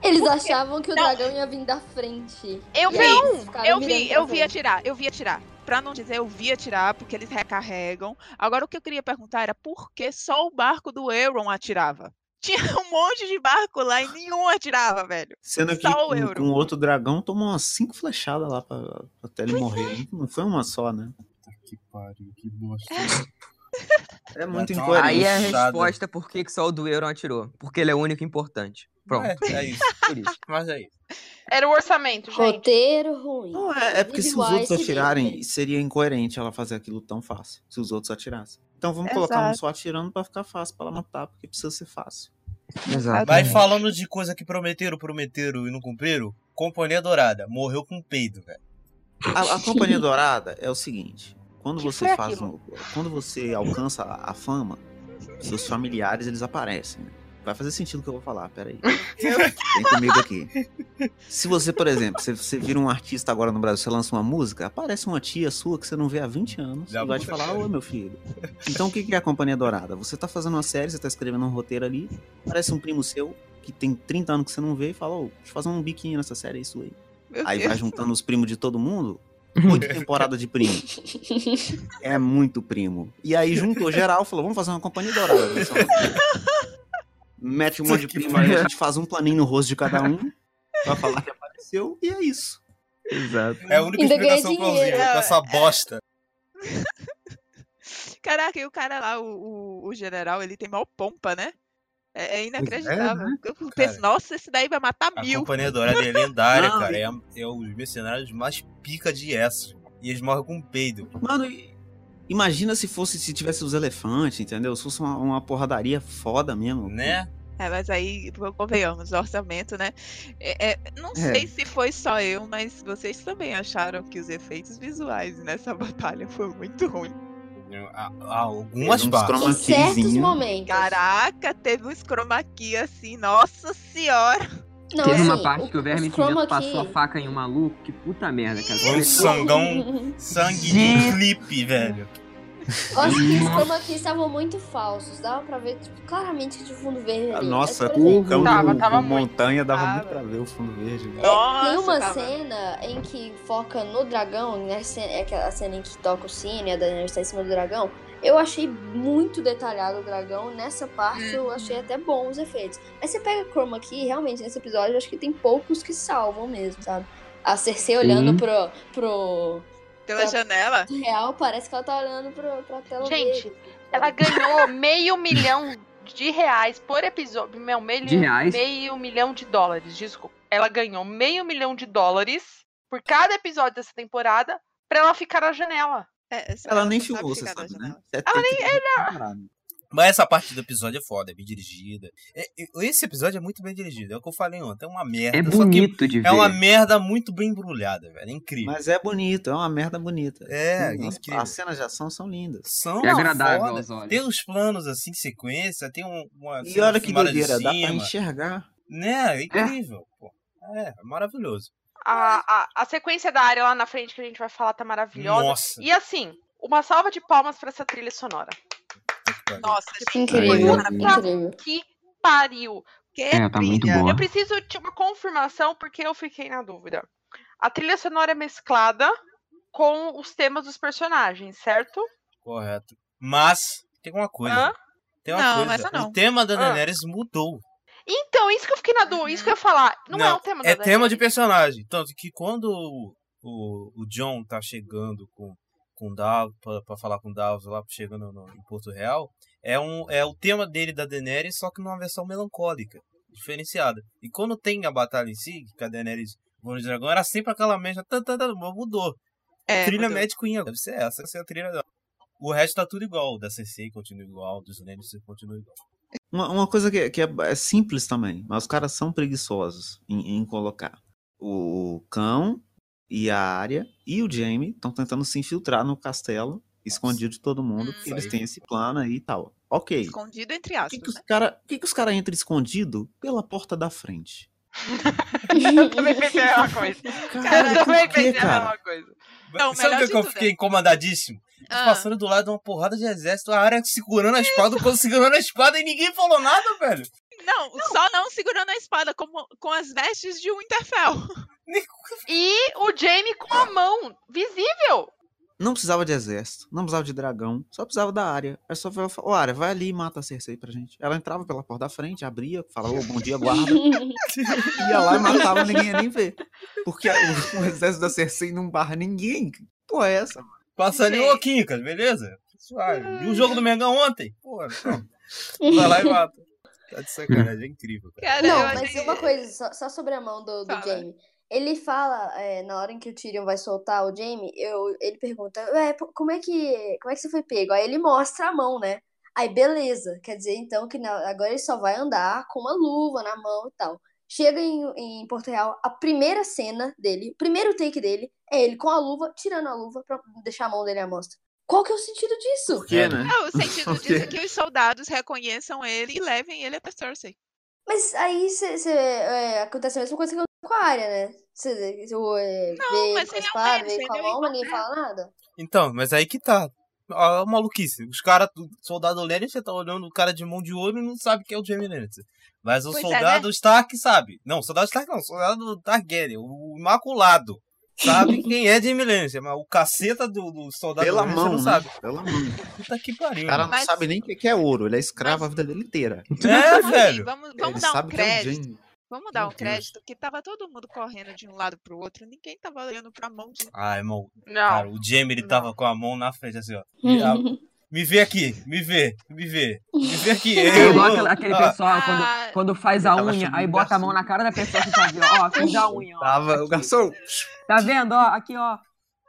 Eles achavam que o Não. dragão ia vir da frente. Eu E vi, aí Eu vi, eu vi atirar, eu vi atirar. Pra não dizer eu vi atirar, porque eles recarregam. Agora o que eu queria perguntar era por que só o barco do Euron atirava? Tinha um monte de barco lá e nenhum atirava, velho. Sendo que Só o com, outro dragão tomou umas cinco flechadas lá pra, até ele morrer. Não foi uma só, né? Que pariu, que bosta. É muito Então, incoerente. Aí é a resposta por que, que só o do Euron atirou. Porque ele é o único importante. Pronto, É, é isso. por isso. Mas é isso. Era o orçamento, gente. Roteiro ruim. Não, é, é porque se os outros atirarem, seria incoerente ela fazer aquilo tão fácil. Se os outros atirassem. Então vamos colocar um Exato. só atirando pra ficar fácil pra ela matar, porque precisa ser fácil. Exato. Mas falando de coisa que prometeram, prometeram e não cumpriram, Companhia Dourada morreu com peido, velho. A, a Companhia Dourada é o seguinte: quando Que você foi faz um, quando você alcança a, fama, seus familiares eles aparecem. né? Vai fazer sentido o que eu vou falar, peraí. Vem comigo aqui. Se você, por exemplo, você, você vira um artista agora no Brasil, você lança uma música, aparece uma tia sua que você não vê há 20 anos Já e vai te falar, ô meu filho. Então o que que é a Companhia Dourada? Você tá fazendo uma série, você tá escrevendo um roteiro ali, aparece um primo seu que tem 30 anos que você não vê e fala, ô, deixa eu fazer um biquinho nessa série, é isso aí. Meu Aí Deus. vai juntando os primos de todo mundo. Oito temporadas de primo. É muito primo. E aí juntou geral, falou, vamos fazer uma companhia dourada. versão- Mete um monte de primo aí, a gente faz um planinho no rosto de cada um. Pra falar que apareceu. E é isso. Exato. É a única explicação plausível com essa bosta. Caraca, e o cara lá, o, o, o general, ele tem maior pompa, né? É, é inacreditável. Eu penso, nossa, esse daí vai matar A mil. Companhia Dourada é lendária, Não, cara. e- É, é os mercenários mais pica de essa. E eles morrem com peido. Mano, imagina se fosse, se tivesse os elefantes, entendeu? Se fosse uma, uma porradaria foda mesmo. Né? É, mas aí, convenhamos, o orçamento, né? É, é, não sei se foi só eu, mas vocês também acharam que os efeitos visuais nessa batalha foram muito ruins. Algumas partes. certos momentos. Caraca, teve um chroma key assim, nossa senhora! Não, Teve uma assim, parte que o Verme Cinzento passou a faca em um maluco. Que puta merda, cara. Um sangão sangue de clipe, velho. Eu acho que os chroma key estavam muito falsos. Dava pra ver tipo, claramente que tinha fundo verde. ali. Nossa, Mas, com o cão Tava, montanha dava Tava. muito pra ver o fundo verde. né? É, tem Nossa, uma tava. cena em que foca no dragão, né? É aquela cena em que toca o sino e a Daenerys está em cima do dragão. Eu achei muito detalhado o dragão. Nessa parte eu achei até bom os efeitos. Aí você pega Chroma Key, realmente, nesse episódio, eu acho que tem poucos que salvam mesmo, sabe? A Cersei olhando pro, pro Pela Tá. janela. real, parece que ela tá olhando pro, pra tela Gente, dele. Ela ganhou meio milhão de reais por episódio. Meu, meio, De reais? meio milhão de dólares, desculpa. Ela ganhou meio milhão de dólares por cada episódio dessa temporada pra ela ficar na janela. É, essa- Ela nem filmou, você sabe, né? Ela nem... Mas essa parte do episódio é foda, é bem dirigida. É- é- esse episódio é muito bem dirigido. É o que eu falei ontem. É uma merda. É bonito de ver. é uma merda muito bem embrulhada, velho. É incrível. Mas é bonito, é uma merda bonita. É, Sim, as, incrível. as cenas de ação são lindas. São É agradável foda. aos olhos. Tem uns planos assim, sequência, tem um, uma. E olha que doideira, dá pra enxergar. Né? É incrível, pô. É, maravilhoso. A, a, a sequência da área lá na frente que a gente vai falar tá maravilhosa. Nossa. E assim, uma salva de palmas pra essa trilha sonora. Que. Nossa, gente, Incrível, Puta incrível. Que pariu. que É, tá muito trilha. boa. Eu preciso de uma confirmação porque eu fiquei na dúvida. A trilha sonora é mesclada com os temas dos personagens, certo? Correto. Mas, tem uma coisa. Hã? Tem uma Não, coisa. essa não. O tema da. Daenerys mudou. Então, isso que eu fiquei na dúvida, isso que eu ia falar. Não, é o tema da é tema de personagem. Tanto que quando o, o, o John tá chegando com, com Davos, pra, pra falar com Davos lá, chegando no, em Porto Real, é, um, é o tema dele da Daenerys, só que numa versão melancólica, diferenciada. E quando tem a batalha em si, que a Daenerys voa no dragão, era sempre aquela mesma, tá, tá, tá, mas mudou. É, trilha mudou. Queen, deve ser essa, essa é a trilha dela. O resto tá tudo igual, da CC continua igual, dos Lannister continua igual. Uma, uma coisa que, que é, é simples também, mas os caras são preguiçosos em, em colocar. O cão e a área e o Jamie estão tentando se infiltrar no castelo, escondido de todo mundo, Hum. porque eles têm esse plano aí e tal. Ok. Escondido entre Por que, que aspas, os né? caras que que os cara entram escondido pela porta da frente? Eu também pensei a mesma coisa. Cara, Eu também quê, pensei a cara? mesma coisa. Não, o Sabe o que, que eu tudo fiquei é- incomodadíssimo? Ah. Passando do lado de uma porrada de exército, a área segurando a espada, o Cão segurando a espada e ninguém falou nada, velho. Não, só não segurando a espada como, com as vestes de Winterfell. E o Jamie com a mão visível. Não precisava de exército, não precisava de dragão, só precisava da área. É só falar, ô área, vai ali e mata a Cersei pra gente. Ela entrava pela porta da frente, abria, falava, ô, bom dia, guarda. ia lá e matava, ninguém ia nem ver. Porque o, o exército da Cersei não barra ninguém. Que Porra, é essa? mano? Passa ali, ô Quincas, beleza? Suave. E o jogo do Mengão ontem? Pô, não. vai lá e mata. Tá de sacanagem, é incrível, cara. Não, mas achei- uma coisa, só, só sobre a mão do, do. Jamie. Ele fala, é, na hora em que o Tyrion vai soltar o Jamie, eu, ele pergunta, Ué, como é que como é que você foi pego? Aí ele mostra a mão, né? Aí beleza, quer dizer então que na- agora ele só vai andar com uma luva na mão e tal. Chega em, em Porto Real, a primeira cena dele, o primeiro take dele, é ele com a luva, tirando a luva pra deixar a mão dele à mostra. Qual que é o sentido disso? Por quê, né? É, o sentido Por quê? disso é que os soldados reconheçam ele e levem ele até Cersei. Mas aí cê, cê, é, acontece a mesma coisa que aconteceu com a área, né? Você é, Não, mas com a é um espada, com a é mão, mas ninguém fala nada. Então, mas aí que tá. A maluquice. Os caras, soldado Lannister tá olhando o cara de mão de ouro e não sabe quem é o Jamie Lannister. Mas o Pois é, soldado Stark sabe. Não, o soldado Stark não, o soldado Targaryen, o Imaculado. Sabe quem é Jamie Lannister, mas o caceta do, do soldado Pela Lannister mão, não né? sabe. Pela mão. Puta que pariu. O cara não Mas- sabe nem o que é ouro, ele é escravo Mas- a vida dele inteira. É, Então, assim, velho. vamos, ele vamos dar um é crédito. Jamie. Vamos dar um crédito que tava todo mundo correndo de um lado pro outro, ninguém tava olhando pra mão de Ah, irmão, Não. cara, o Jamie ele Não. tava com a mão na frente assim, ó. Me, vê aqui, me vê, me vê, me vê aqui. É Eu, igual aquele, pessoal Ah. quando, quando faz a unha, aí bota a mão garçom. na cara da pessoa que faz, ó, ó, fiz a unha, ó. Tava o garçom. Tá vendo, ó, aqui, ó.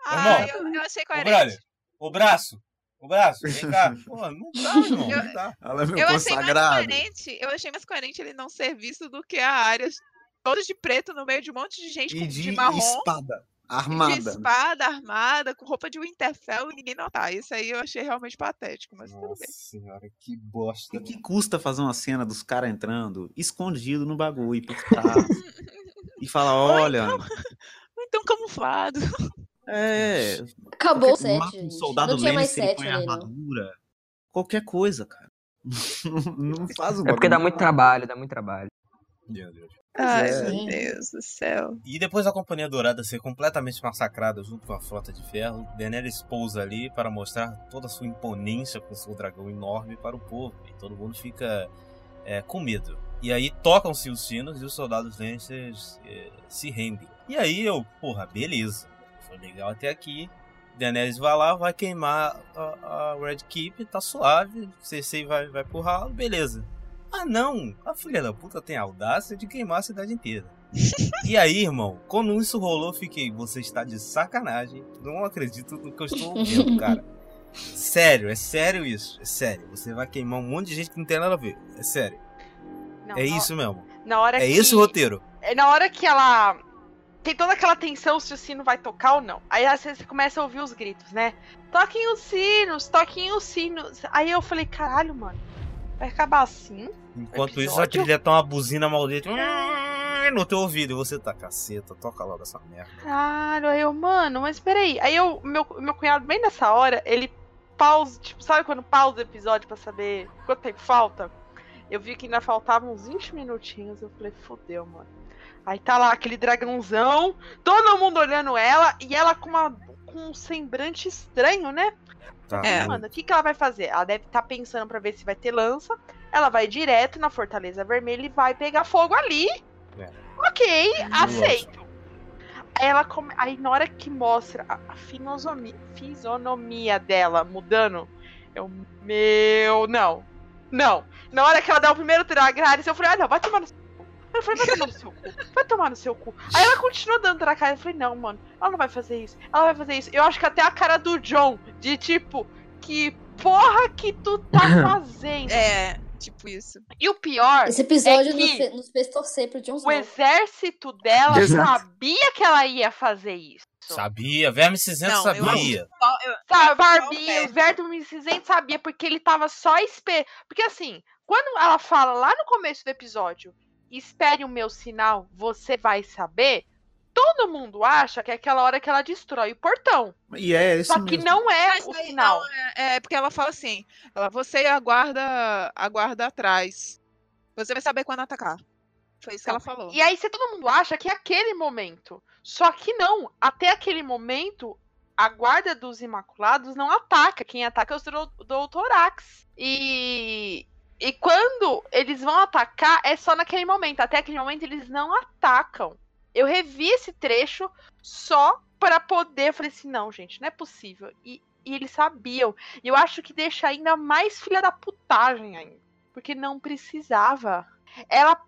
Ah, Irmão, eu, eu achei coerente. brother, o braço, o braço, vem cá. Pô, não dá, irmão, Eu- não dá. Ela é meu Eu achei mais coerente. Eu achei mais coerente ele não ser visto do que a área todos de preto no meio de um monte de gente E com, de de marrom. espada. De Armada. espada armada, com roupa de Winterfell e ninguém notar. Isso aí eu achei realmente patético, mas tudo Nossa bem. senhora, que bosta. O que custa fazer uma cena dos caras entrando escondido no bagulho por trás? e fala, olha, Ou então camuflado. é. Acabou o set, um soldado Não tinha mais Lannister e set põe armadura. Qualquer coisa, cara. não faz o É porque dá bagulho. muito trabalho, dá muito trabalho. Meu Deus. Ai, é. meu Deus do céu. E depois da Companhia Dourada ser completamente massacrada junto com a Frota de Ferro, Daenerys pousa ali para mostrar toda a sua imponência com seu dragão enorme para o povo. E todo mundo fica é, com medo. E aí tocam-se os sinos e os soldados Lannisters é, se rendem. E aí eu, porra, beleza. Foi legal até aqui. Daenerys vai lá, vai queimar a, a Red Keep, tá suave. Cersei vai, vai pro ralo, beleza. Ah não, a filha da puta tem a audácia de queimar a cidade inteira. E aí, irmão, quando isso rolou, eu fiquei, você está de sacanagem. Não acredito no que eu estou ouvindo, cara. Sério, é sério isso. É sério. Você vai queimar um monte de gente que não tem nada a ver. É sério. Não, é isso mesmo. Na hora É que... esse o roteiro. É na hora que ela. Tem toda aquela tensão se o sino vai tocar ou não. Aí às vezes você começa a ouvir os gritos, né? Toquem os sinos, toquem os sinos. Aí eu falei, caralho, mano. Vai acabar assim? Enquanto isso, a Episódio? trilha tá uma buzina maldita no teu ouvido. E você tá, caceta, toca logo essa merda. Caralho, aí eu, mano, mas peraí. Aí eu, meu, meu cunhado, bem nessa hora, ele pausa, tipo, sabe quando pausa o episódio pra saber quanto tempo falta? Eu vi que ainda faltavam uns 20 minutinhos. Eu falei, fodeu, mano. Aí tá lá aquele dragãozão, todo mundo olhando ela e ela com, uma, com um semblante estranho, né? Tá, É. Mano, o que, que ela vai fazer? Ela deve estar pensando pra ver se vai ter lança. Ela vai direto na Fortaleza Vermelha e vai pegar fogo ali. É. Ok, Nossa. aceito. Aí ela come... Aí na hora que mostra a, finosomia- fisionomia dela mudando, eu. Meu. Não. Não. Na hora que ela dá o primeiro Dracarys, eu falei, ah, não, vai tomar no. Eu falei, vai tomar no seu cu, vai tomar no seu cu. Aí ela continua dando na cara. Eu falei, não, mano, ela não vai fazer isso, ela vai fazer isso. Eu acho que até a cara do John, de tipo, que porra que tu tá fazendo? É, tipo isso. E o pior, Esse episódio É nos, que- nos fez torcer pro Jon o Snow. exército dela Exato. sabia que ela ia fazer isso. Sabia, Verme Cinzento Não, eu- sabia. Eu- só Barbie, o o Verto Cinzento sabia, porque ele tava só esperando. Porque assim, quando ela fala lá no começo do episódio, espere o meu sinal, você vai saber. Todo mundo acha que é aquela hora que ela destrói o portão. E é isso Só que mesmo. não é Mas o sinal. é, é porque ela fala assim: ela, você aguarda, aguarda atrás. Você vai saber quando atacar. Foi isso que ela falou. E aí, se todo mundo acha que é aquele momento. Só que não. Até aquele momento, a guarda dos Imaculados não ataca. Quem ataca é os Dro- Doutorax. E. E quando eles vão atacar, é só naquele momento. Até aquele momento, eles não atacam. Eu revi esse trecho só para poder. Eu falei assim: não, gente, não é possível. E, e eles sabiam. E eu acho que deixa ainda mais filha da putagem ainda. Porque não precisava. Ela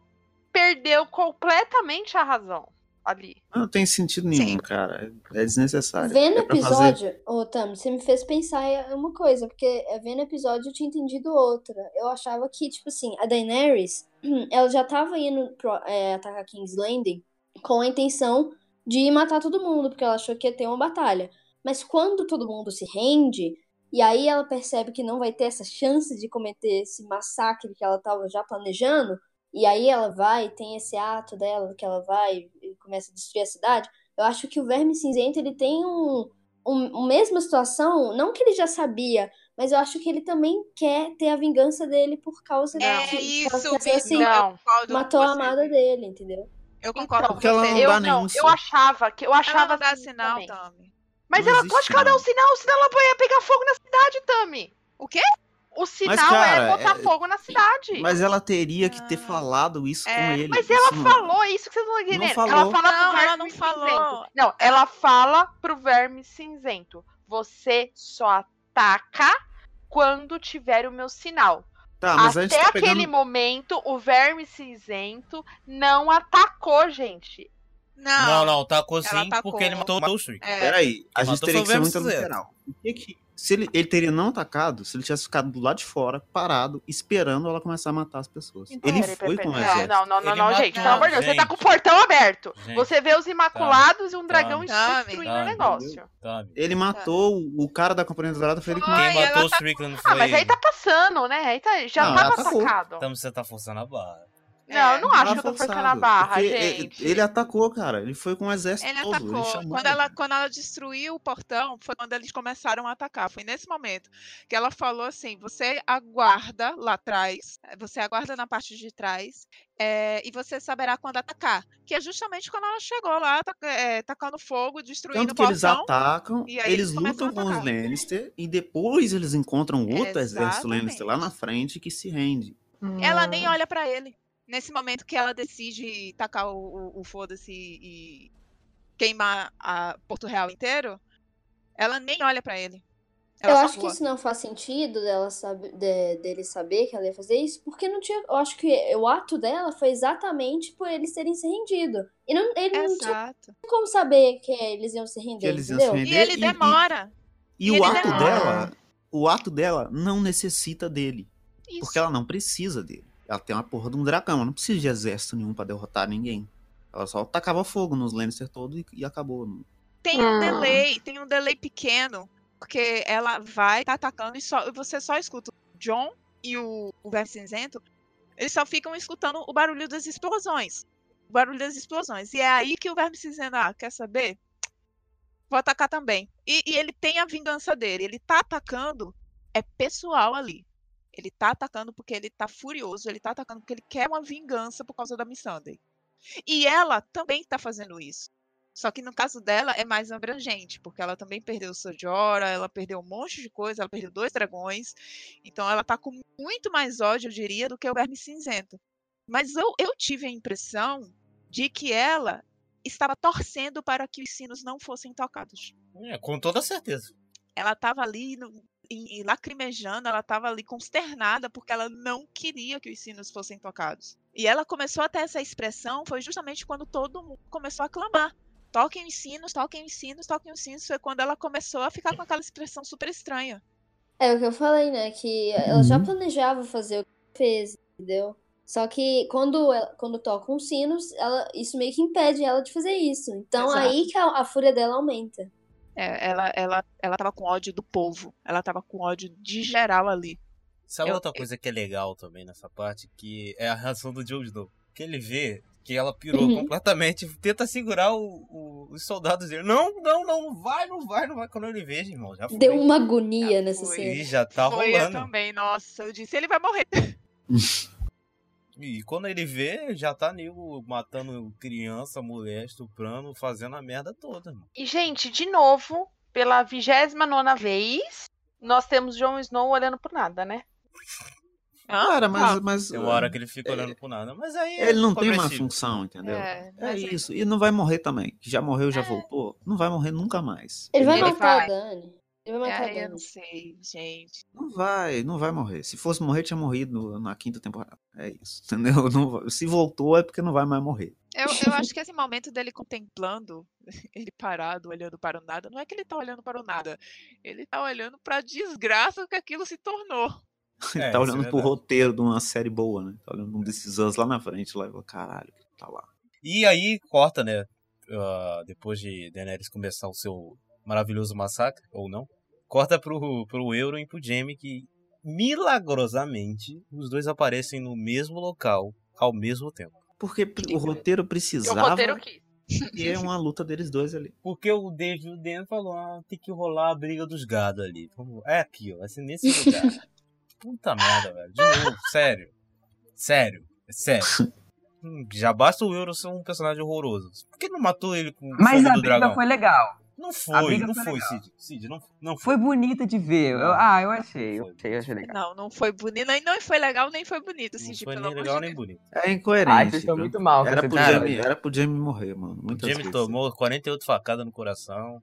perdeu completamente a razão ali. Não tem sentido nenhum, Sim. cara. É desnecessário. Vendo é o fazer- episódio, ô Tam, você me fez pensar em uma coisa, porque é, vendo o episódio eu tinha entendido outra. Eu achava que, tipo assim, a Daenerys, ela já tava indo pro, é, atacar King's Landing com a intenção de matar todo mundo, porque ela achou que ia ter uma batalha. Mas quando todo mundo se rende, e aí ela percebe que não vai ter essa chance de cometer esse massacre que ela tava já planejando, e aí ela vai, tem esse ato dela, que ela vai e começa a destruir a cidade, eu acho que o Verme Cinzento, ele tem um, um, uma mesma situação, não que ele já sabia, mas eu acho que ele também quer ter a vingança dele por causa É que, isso, que, assim, eu Não. matou a amada dele, entendeu? Eu concordo Então, com ela você. não eu dá não, nenhum eu achava que eu Ela achava não dá assim sinal. Tami. Mas Não ela pode que ela dá sinal. um sinal, senão ela ia pegar fogo na cidade, Tami. O quê? O sinal cara, é botar é- fogo na cidade. Mas ela teria que ter Ah. falado isso É, com ele. Mas ela Isso não- falou isso que vocês não estão entendendo. falou. Ela fala Não, pro ela não cinzento. falou. Não, ela fala pro verme cinzento. Você só ataca quando tiver o meu sinal. Tá, mas Até tá aquele pegando... momento, o verme cinzento não atacou, gente. Não, Não, não, tacou sim, Ela tacou. porque ele matou o Trick. É, Peraí, a gente teria que o ser muito Cinzento. literal. O que que... Se ele, ele teria não atacado se ele tivesse ficado do lado de fora, parado, esperando ela começar a matar as pessoas. Então, ele foi com o exército. Não, não, não, não, gente. Pelo amor de Deus, você tá com o portão aberto. Gente, Você vê os Imaculados e um dragão Tá. destruindo Tá, o negócio. Ele matou o cara da Companhia Dourada, foi ele que matou. Quem matou o tá- Strickland foi Ah, mas aí tá passando, né? Aí tá, já Não, tava ela atacou. atacado. Então você tá forçando a barra. Não, eu não acho que eu tô forçando a barra, porque gente. Ele atacou, cara. Ele foi com o exército Ele todo. atacou. chamou quando, ele. ela, quando ela destruiu o portão, foi quando eles começaram a atacar. Foi nesse momento que ela falou assim: você aguarda lá atrás, você aguarda na parte de trás, eh, e você saberá quando atacar. Que é justamente quando ela chegou lá, eh, tacando fogo, destruindo Tanto o que eles portão. atacam, e aí eles eles lutam com os. Lannister e depois eles encontram outro exército Exatamente. Lannister lá na frente que se rende. Ela Hum. nem olha pra ele. Nesse momento que ela decide tacar o, o, o foda-se e queimar a Porto Real inteiro, ela nem olha pra ele. Ela eu acho que isso não faz sentido dela saber, de- dele saber que ela ia fazer isso, porque não tinha. Eu acho que o ato dela foi exatamente por eles terem se rendido. E não, ele não tinha Exato. como saber que eles iam se render, iam se render. E ele e- demora. E, E o ele ato demora. dela, o ato dela não necessita dele, Isso. porque ela não precisa dele. Ela tem uma porra de um dragão, ela não precisa de exército nenhum pra derrotar ninguém. Ela só tacava fogo nos Lannister todos e, e acabou. Tem um Hum. delay, tem um delay pequeno, porque ela vai, tá atacando e só, você só escuta o John e o, o Verme Cinzento, eles só ficam escutando o barulho das explosões. O barulho das explosões. E é aí que o Verme Cinzento, ah, quer saber? Vou atacar também. E, e ele tem a vingança dele. Ele tá atacando, é pessoal ali. Ele tá atacando porque ele tá furioso, ele tá atacando porque ele quer uma vingança por causa da Missandei. E ela também tá fazendo isso. Só que no caso dela é mais abrangente, porque ela também perdeu o Sojora, ela perdeu um monte de coisa, ela perdeu dois dragões. Então ela tá com muito mais ódio, eu diria, do que o Verme Cinzento. Mas eu, eu tive a impressão de que ela estava torcendo para que os sinos não fossem tocados. É, com toda certeza. Ela estava ali no- e, e lacrimejando, ela tava ali consternada porque ela não queria que os sinos fossem tocados. E ela começou a ter essa expressão foi justamente quando todo mundo começou a clamar. Toquem os sinos, toquem os sinos, toquem os sinos. Foi quando ela começou a ficar com aquela expressão super estranha. É o que eu falei, né? Que ela já Uhum. planejava fazer o que fez, entendeu? Só que quando, ela- quando tocam os sinos, ela, isso meio que impede ela de fazer isso. Então Exato. aí que a, a fúria dela aumenta. É, ela, ela, ela tava com ódio do povo. Ela tava com ódio de geral ali. Sabe Eu- outra coisa que é legal também nessa parte? Que é a reação do Jon Snow. Que ele vê que ela pirou Uhum. completamente, tenta segurar o- o- os soldados dele. Não, não, não, não vai, não vai, não vai. Quando ele veja, irmão, já foi. Deu uma agonia Já nessa foi. cena. E já tá Foi eu rolando. também, nossa. Eu disse, ele vai morrer. E quando ele vê, já tá nego matando criança, mulher, estuprando, fazendo a merda toda, irmão. E, gente, de novo, pela 29 vez, nós temos Jon Snow olhando por nada, né? Hã? Cara, mas, Ah, mas Tem uma hora que ele fica olhando pro nada. Mas aí. é ele não tem uma função, entendeu? É, É mas isso. E não vai morrer também. Que já morreu, já É. voltou. Não vai morrer nunca mais. Ele vai matar a Dani. Ele vai matar eu não sei, gente. Não vai, não vai morrer. Se fosse morrer, tinha morrido na quinta temporada. É isso, entendeu? Não se voltou é porque não vai mais morrer. Eu, eu acho que esse momento dele contemplando, ele parado, olhando para o nada, não é que ele tá olhando para o nada. Ele tá olhando para a desgraça que aquilo se tornou. É, tá isso é olhando pro verdade. roteiro de uma série boa, né? Tá olhando um desses anos lá na frente, lá e fala, caralho, tá lá. E aí corta, né? ah, depois de Daenerys começar o seu maravilhoso massacre, ou não, corta pro, pro Euron e pro Jaime que milagrosamente os dois aparecem no mesmo local ao mesmo tempo. Porque o roteiro E o precisava roteiro quis. e é uma luta deles dois ali. Porque o David o Dan falou, ah, tem que rolar a briga dos gados ali. É aqui, ó, vai ser nesse lugar. Puta merda, velho. De novo, sério. Sério, é sério. Hum, Já basta o Euron ser um personagem horroroso. Por que não matou ele com o Mas a do briga dragão? foi legal. Não A foi, briga não foi foi, legal. Cid. Cid, não, não Foi foi. bonita de ver. Eu- Não. ah, eu achei. Eu Foi. achei, eu achei legal. Não, não foi bonito, nem não foi legal, nem foi bonito, Não Cid, foi pelo nem legal nem bonito. É Ai, incoerente. vocês estão viu? muito mal Era pro. Jamie, era pro Jamie morrer, mano. O Muitas Jamie vezes. tomou 48 facadas no coração.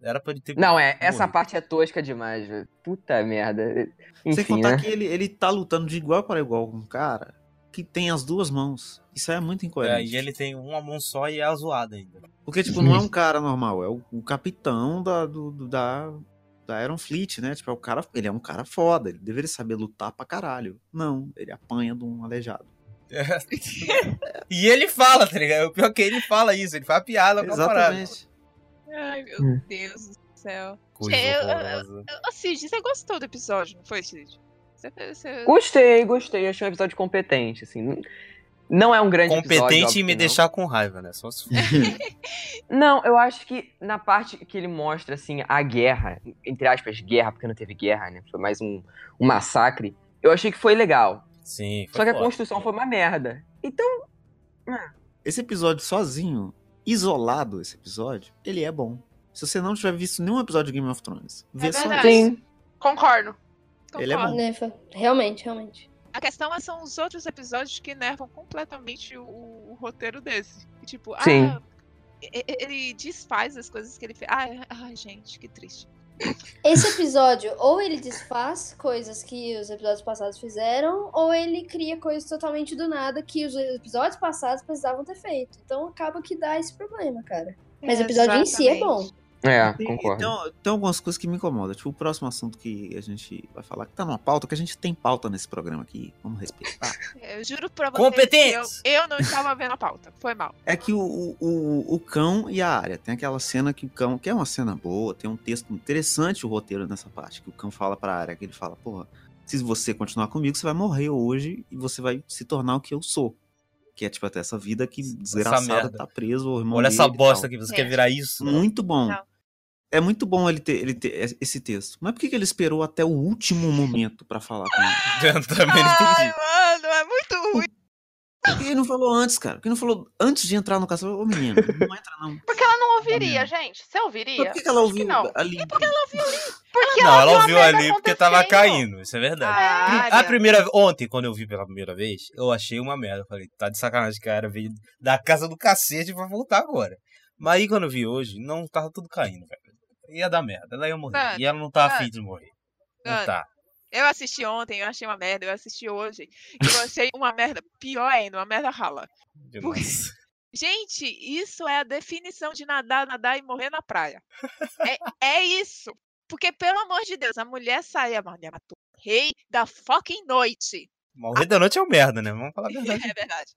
Era pra ele ter. Não, é, essa parte é tosca demais, velho. Puta merda. Sem Enfim, contar né? que ele, ele tá lutando de igual para igual com um cara que tem as duas mãos. Isso aí é muito É, incoerente. e ele tem uma mão só e é azoada ainda. Porque, tipo, não é um cara normal, é o, o capitão da, do, do- da, da Iron Fleet, né? Tipo, é o cara, ele é um cara foda, ele deveria saber lutar pra caralho. Não, ele apanha de um aleijado. e ele fala, tá ligado? O pior é que ele fala isso, ele faz piada com a parada. Exatamente. Ai, meu Hum. Deus do céu. Coisa Eu- eu- Cid, você gostou do episódio, não foi, Cid? Você, você... Gostei, gostei. Achei um episódio competente, assim. Não- é um grande episódio, Competente óbvio em me deixar com raiva, né? Só se for. Não, eu acho que na parte que ele mostra, assim, a guerra, entre aspas, guerra, porque não teve guerra, né? Foi mais um, um massacre. Eu achei que foi legal. Sim, foi Só que a construção foi uma merda. Então, Esse episódio sozinho, isolado esse episódio, ele é bom. Se você não tiver visto nenhum episódio de Game of Thrones, vê só verdade. isso. sim. Concordo. Ele é Concordo. bom. Né, Realmente, realmente. A questão é são os outros episódios que nervam completamente o, o roteiro desse. E, Tipo, Sim. ah, e- e- ele desfaz as coisas que ele fez. Ai, ai, gente, que triste. Esse episódio, ou ele desfaz coisas que os episódios passados fizeram, ou ele cria coisas totalmente do nada que os episódios passados precisavam ter feito. Então acaba que dá esse problema, cara. Mas o episódio em si é bom. É, Tem, concordo. então, tem algumas coisas que me incomodam. Tipo, o próximo assunto que a gente vai falar, que tá numa pauta, que a gente tem pauta nesse programa aqui. Vamos respeitar. Eu juro pra você que eu, eu não estava vendo a pauta. Foi mal. É que o, o, o, cão e a área. Tem aquela cena que o cão, que é uma cena boa, tem um texto interessante o roteiro nessa parte, que o cão fala pra área, que ele fala, porra, se você continuar comigo, você vai morrer hoje e você vai se tornar o que eu sou. Que é tipo até essa vida que desgraçada tá preso, o irmão Olha essa dele bosta aqui, você É. quer virar isso? Muito bom. Não. É muito bom ele ter, ele ter esse texto. Mas por que, que ele esperou até o último momento pra falar com ele? Eu também não Ai, entendi. mano, é muito ruim. Por que ele não falou antes, cara? Por que ele não falou antes de entrar no caçador? Ô menino, não entra não. Porque ela não ouviria, gente. Você Mas ouviria? por que, que ela Acho que ouviu não. ali? Porque Não, ela viu a ouviu ali porque tava caindo, isso é verdade. Ah, A primeira ontem, quando eu vi pela primeira vez, eu achei uma merda. Eu falei, tá de sacanagem, cara, veio da casa do cacete pra voltar agora. Mas aí quando eu vi hoje, não tava tudo caindo, velho. Ia dar merda, ela ia morrer. Mano, e ela não tá mano. afim de morrer. Mano, Tá. Eu assisti ontem, eu achei uma merda. Eu assisti hoje. Eu achei uma merda pior ainda, uma merda rala. Por quê? Nossa. Gente, isso é a definição de nadar, nadar e morrer na praia. É, é isso. Porque, pelo amor de Deus, a mulher saía, a mulher matou o rei da fucking noite. Morrer da noite é um merda, né? Vamos falar a verdade. É verdade.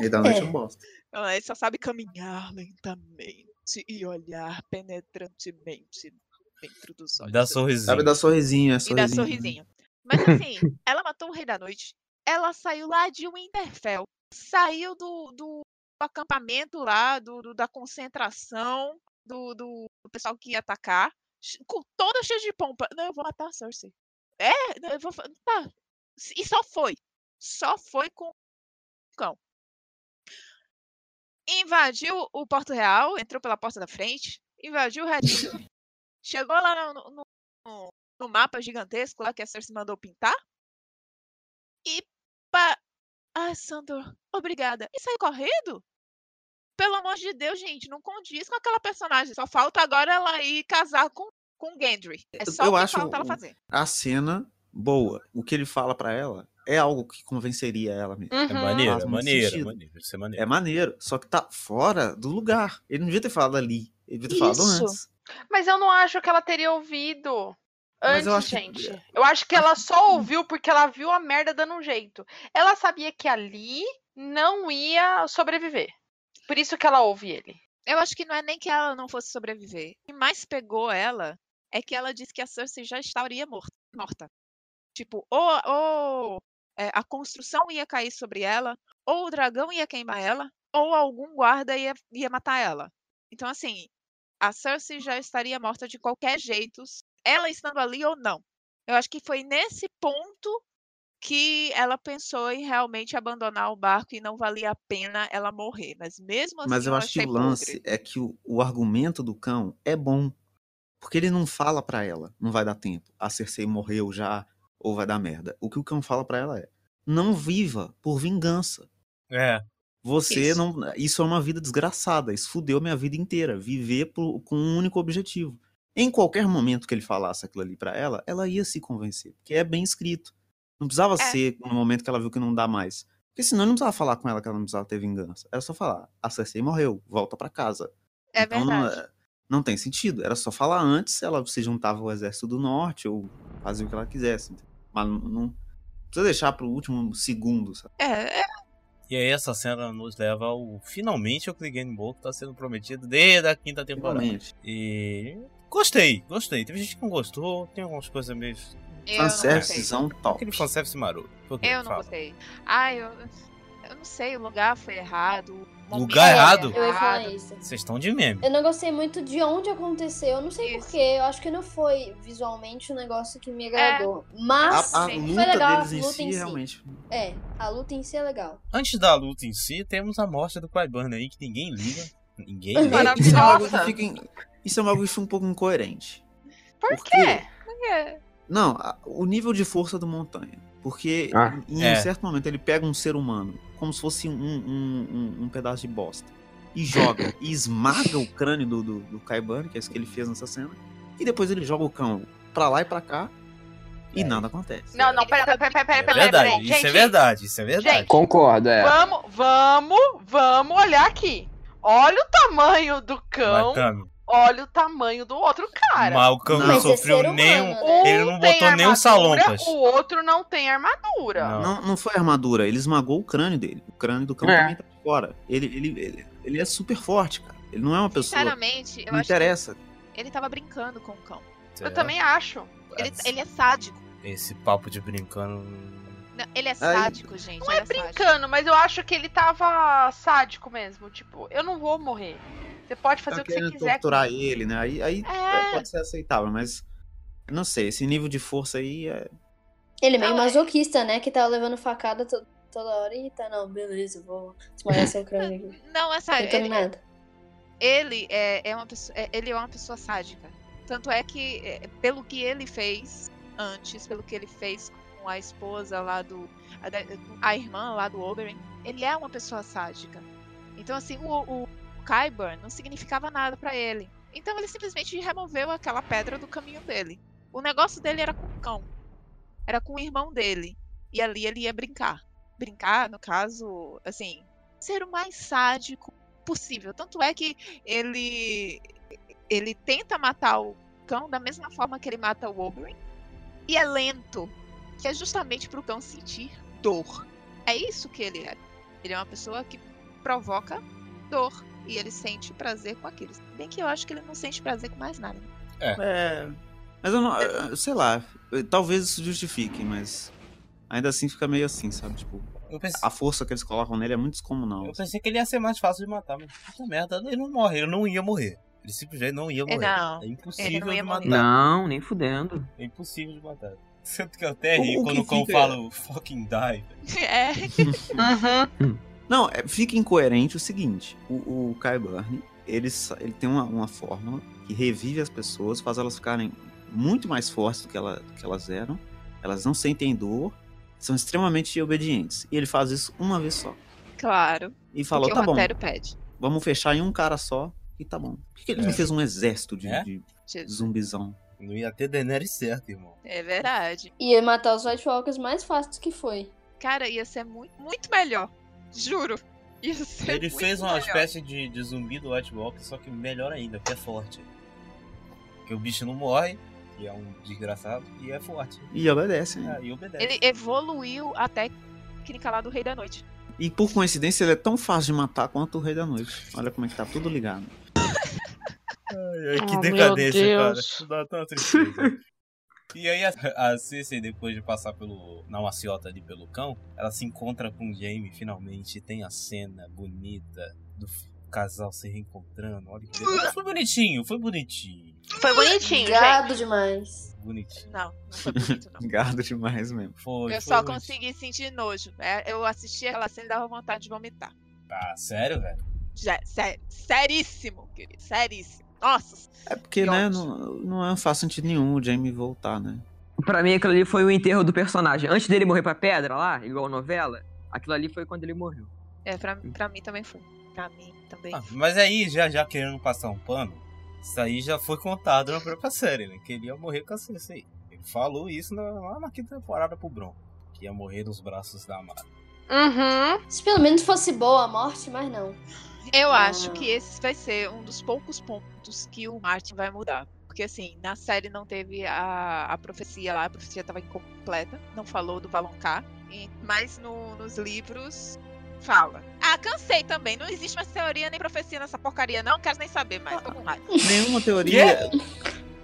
E da noite É. é um bosta. Ela Então, só sabe caminhar lentamente e olhar penetrantemente dentro dos olhos. Dá sorrisinho. Sabe dar sorrisinho, é E dá sorrisinho. sorrisinho. Mas assim, ela matou o Rei da Noite. Ela saiu lá de Winterfell. Saiu do, do acampamento lá, do, do- da concentração do, do, do pessoal que ia atacar. Com toda cheia de pompa. Não, eu vou matar a Cersei. É, não, eu vou. Tá. E só foi. Só foi com o cão. Invadiu o Porto Real, entrou pela porta da frente, invadiu o Redinho. chegou lá no, no- no, no mapa gigantesco lá que a Cersei mandou pintar. E pa... Ai, Sandor, obrigada. E saiu correndo? Pelo amor de Deus, gente, não condiz com aquela personagem. Só falta agora ela ir casar com, com Gendry. É só Eu o que acho falta ela fazer. A cena, boa. O que ele fala pra ela é algo que convenceria ela mesmo. É Uhum. maneiro, é maneiro, é sentido. maneiro. Isso é maneiro. É maneiro, só que tá fora do lugar. Ele não devia ter falado ali. Ele devia ter falado Isso. antes. Mas eu não acho que ela teria ouvido. Antes, eu acho gente. Eu acho que ela só ouviu porque ela viu a merda dando um jeito. Ela sabia que ali não ia sobreviver. Por isso que ela ouve ele. Eu acho que não é nem que ela não fosse sobreviver. O que mais pegou ela é que ela disse que a Cersei já estaria mor- morta. Tipo, ou, ou é, a construção ia cair sobre ela, ou o dragão ia queimar ela, ou algum guarda ia, ia matar ela. Então, assim, a Cersei já estaria morta de qualquer jeito, ela estando ali ou não. Eu acho que foi nesse ponto que ela pensou em realmente abandonar o barco e não valia a pena ela morrer. Mas mesmo assim, Mas eu acho que o lance podre. é que o, o argumento do cão é bom. Porque ele não fala pra ela, não vai dar tempo. A Cersei morreu já, ou vai dar merda. O que o cão fala pra ela é: não viva por vingança. É. Você Isso. não. Isso é uma vida desgraçada. Isso fudeu minha vida inteira. Viver por- com um único objetivo. Em qualquer momento que ele falasse aquilo ali pra ela, ela ia se convencer. Porque é bem escrito. Não precisava ser no momento que ela viu que não dá mais. Porque senão ele não precisava falar com ela que ela não precisava ter vingança. Era só falar: a Cersei morreu, volta pra casa. É Então, não, verdade. é- não tem sentido. Era só falar antes, ela se juntava ao exército do norte ou fazia o que ela quisesse. entendeu? Mas não, precisa deixar pro último segundo, sabe? É, é, E aí essa cena nos leva ao finalmente ao Clegane Bowl que tá sendo prometido desde a quinta temporada. Realmente. E gostei, gostei. Teve gente que não gostou, tem algumas coisas meio. Fanservicezão top. Aquele fanservice maroto. Eu não gostei. Ai, eu, eu não sei, o lugar foi errado. Lugar foi errado? Eu ia falar isso. Vocês estão de meme. Eu não gostei muito de onde aconteceu. Eu não sei porquê. Eu acho que não foi visualmente um negócio que me agradou. A, Mas a Sim. luta foi legal, deles a em luta si, em si. realmente. é, a luta em si é legal. Antes da luta em si, temos a morte do Qyburn aí, que ninguém liga. Ninguém É, liga. Isso é um bagulho que fica em- Isso é um que fica um pouco incoerente. Por Porque- quê? É, Não, a- o nível de força do Montanha. Porque Ah. em É. um certo momento ele pega um ser humano, como se fosse um, um, um- um pedaço de bosta, e joga, e esmaga o crânio do, do, do Kaiban, que é isso que ele fez nessa cena, e depois ele joga o cão pra lá e pra cá, e É. nada acontece. Não, não, pera, pera, pera, pera, É pera, pera, verdade, pera. isso é Gente, verdade, isso é verdade. gente, Concordo, é. Vamos, vamos, vamos olhar aqui. Olha o tamanho do cão, Matando. Olha o tamanho do outro cara. Cão não, Não. É sofreu nenhum. né? Um Ele não tem botou nem um armadura, salompas. O outro não tem armadura. Não. Não, não foi armadura, ele esmagou o crânio dele. O crânio do cão É. também tá fora. Ele, ele, ele, ele é super forte, cara. Ele não é uma pessoa. sinceramente, eu Não acho interessa. que ele tava brincando com o cão. Eu também acho. Ele, ele é sádico. Esse papo de brincando. Não, ele é sádico, gente. Não ele é sádico. brincando, mas eu acho que ele tava sádico mesmo. Tipo, eu não vou morrer. Você pode fazer tá o que você querendo quiser. torturar comigo. ele, né? Aí, aí É. pode ser aceitável, mas. Não sei, esse nível de força aí é. Ele é meio Não, é- masoquista, né? Que tava levando facada to- toda hora e tá, não, beleza, vou esmagar seu crânio aqui. Não, é sério. Ele, nada. ele é, é uma pessoa, é- ele é uma pessoa sádica. Tanto é que, é, pelo que ele fez antes, pelo que ele fez com a esposa lá do. A, a irmã lá do Oberyn, ele é uma pessoa sádica. Então, assim, o, o Qyburn não significava nada pra ele. Então, ele simplesmente removeu aquela pedra do caminho dele. O negócio dele era com o cão. era com o irmão dele. E ali ele ia brincar. Brincar, no caso, assim, ser o mais sádico possível. Tanto é que ele ele tenta matar o cão da mesma forma que ele mata o Oberyn. E é lento, que é justamente para o cão sentir dor. É isso que ele é. Ele é uma pessoa que provoca dor e ele sente prazer com aquilo. Bem que eu acho que ele não sente prazer com mais nada. É. Mas eu não. eu- Sei lá. Talvez isso justifique, mas. Ainda assim fica meio assim, sabe? Tipo, pensei, a força que eles colocam nele é muito descomunal. eu pensei que ele ia ser mais fácil de matar, mas puta merda, ele não morre, ele não ia morrer. Ele simplesmente não ia É, morrer. não. É impossível ia de matar. Não, nem fudendo. É impossível de matar. Sendo que eu até ri quando o cão fala o fucking die. velho. É, Uhum. Não, é- fica incoerente o seguinte: o, o Kai Burn, ele, ele tem uma, uma fórmula que revive as pessoas, faz elas ficarem muito mais fortes do que, ela- do que elas eram. Elas não sentem dor, são extremamente obedientes. E ele faz isso uma vez só. claro. E falou: tá o bom, pede. vamos fechar em um cara só e tá bom. Por que, que ele É. não fez um exército de, É? de zumbizão? Não ia ter Daenerys certo, irmão. É verdade. Ia matar os White Walkers mais fácil do que foi. Cara, ia ser muito, muito melhor. Juro. Ser Ele muito fez uma melhor. espécie de, de zumbi do White Walker, só que melhor ainda, porque é forte. Porque o bicho não morre, que é um desgraçado, e é forte. E obedece, né? É, e obedece. Ele evoluiu a técnica lá do Rei da Noite. E por coincidência, ele é tão fácil de matar quanto o Rei da Noite. Olha como é que tá tudo ligado. Ai, ai, que Oh, decadência, cara. Isso dá tanta tristeza. E aí a, a Cersei, depois de passar pelo. na maciota ali pelo cão, ela se encontra com o Jaime finalmente. Tem a cena bonita do casal se reencontrando. Olha que beleza. Foi bonitinho, foi bonitinho. Foi bonitinho, gente. Gado demais. Bonitinho. Não, não foi bonito, não. Gado demais mesmo. Foi. Eu foi só bonitinho. consegui sentir nojo. É, Eu assisti aquela cena e dava vontade de vomitar. Ah, sério, velho? Já, sério, seríssimo, querido. Seríssimo. Nossa. É porque, Que né, não, não faz sentido nenhum o Jamie voltar, né? Pra mim, aquilo ali foi o enterro do personagem. Antes dele morrer pra pedra lá, igual a novela, aquilo ali foi quando ele morreu. É, pra, pra mim também foi. Pra mim também. Ah, mas aí, já, já querendo passar um pano, isso aí já foi contado na própria série, né? Que ele ia morrer com a Cersei. Ele falou isso na, lá na quinta temporada pro Bron. Que ia morrer nos braços da Amada. Uhum. Se pelo menos fosse boa a morte, mas não. Eu Ah. acho que esse vai ser um dos poucos pontos que o Martin vai mudar. Porque assim, na série não teve a, a profecia lá, a profecia estava incompleta, não falou do Valonqar, e- mas no- nos livros fala. Ah, cansei também, não existe mais teoria nem profecia nessa porcaria, não quero nem saber mais, tô com raiva. Nenhuma teoria.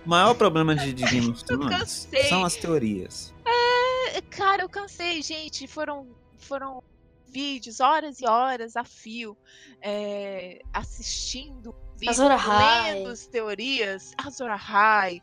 O maior problema de, de Game of Eu Thrones cansei. são as teorias. É, Cara, eu cansei, gente. Foram, foram vídeos, horas e horas a fio, é, assistindo vídeos, lendo as teorias, Azor Ahai,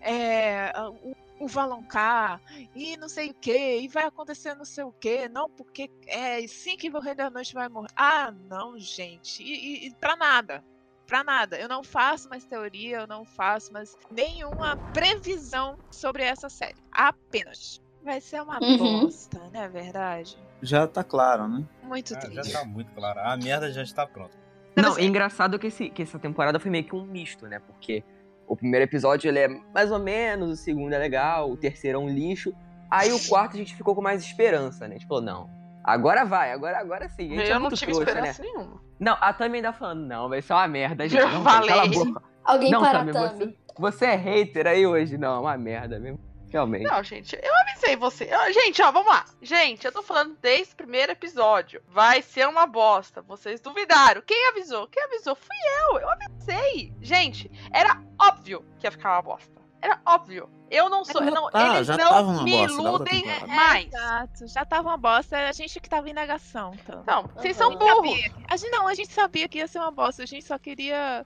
é, o, o Valonqar, e não sei o que, e vai acontecer não sei o que, não, porque é assim que o Rei da Noite vai morrer. Ah, não, gente, e, e, e pra nada. Pra nada. Eu não faço mais teoria, eu não faço mais nenhuma previsão sobre essa série. Apenas. Vai ser uma Uhum. bosta, não é verdade? Já tá claro, né? Muito Ah, já triste. tá muito claro. A merda já está pronta. Não, é engraçado que, esse, que essa temporada foi meio que um misto, né? Porque o primeiro episódio ele é mais ou menos, o segundo é legal, o terceiro é um lixo. Aí o quarto a gente ficou com mais esperança, né? A gente falou, não, agora vai, agora, agora sim. A gente é Eu não muito tive trouxa, esperança né? nenhuma. Não, a Tami ainda falando, não, vai ser uma merda, gente. Eu Não, falei. Cala a boca. Alguém Não, para Tami, a Tami. você, você é hater aí hoje? Não, é uma merda mesmo. Realmente. Não, gente, eu avisei você. Eu- gente, ó, vamos lá. Gente, eu tô falando desde o primeiro episódio. Vai ser uma bosta. Vocês duvidaram. Quem avisou? Quem avisou? Fui eu. Eu avisei. Gente, era óbvio que ia ficar uma bosta. Era óbvio. Eu não sou. eu não, tá, eles já não tava uma me bosta iludem mais. Exato, já tava uma bosta, a gente que tava em negação. Então. Não, vocês Uhum. são burros. A gente, não, a gente sabia que ia ser uma bosta, a gente só queria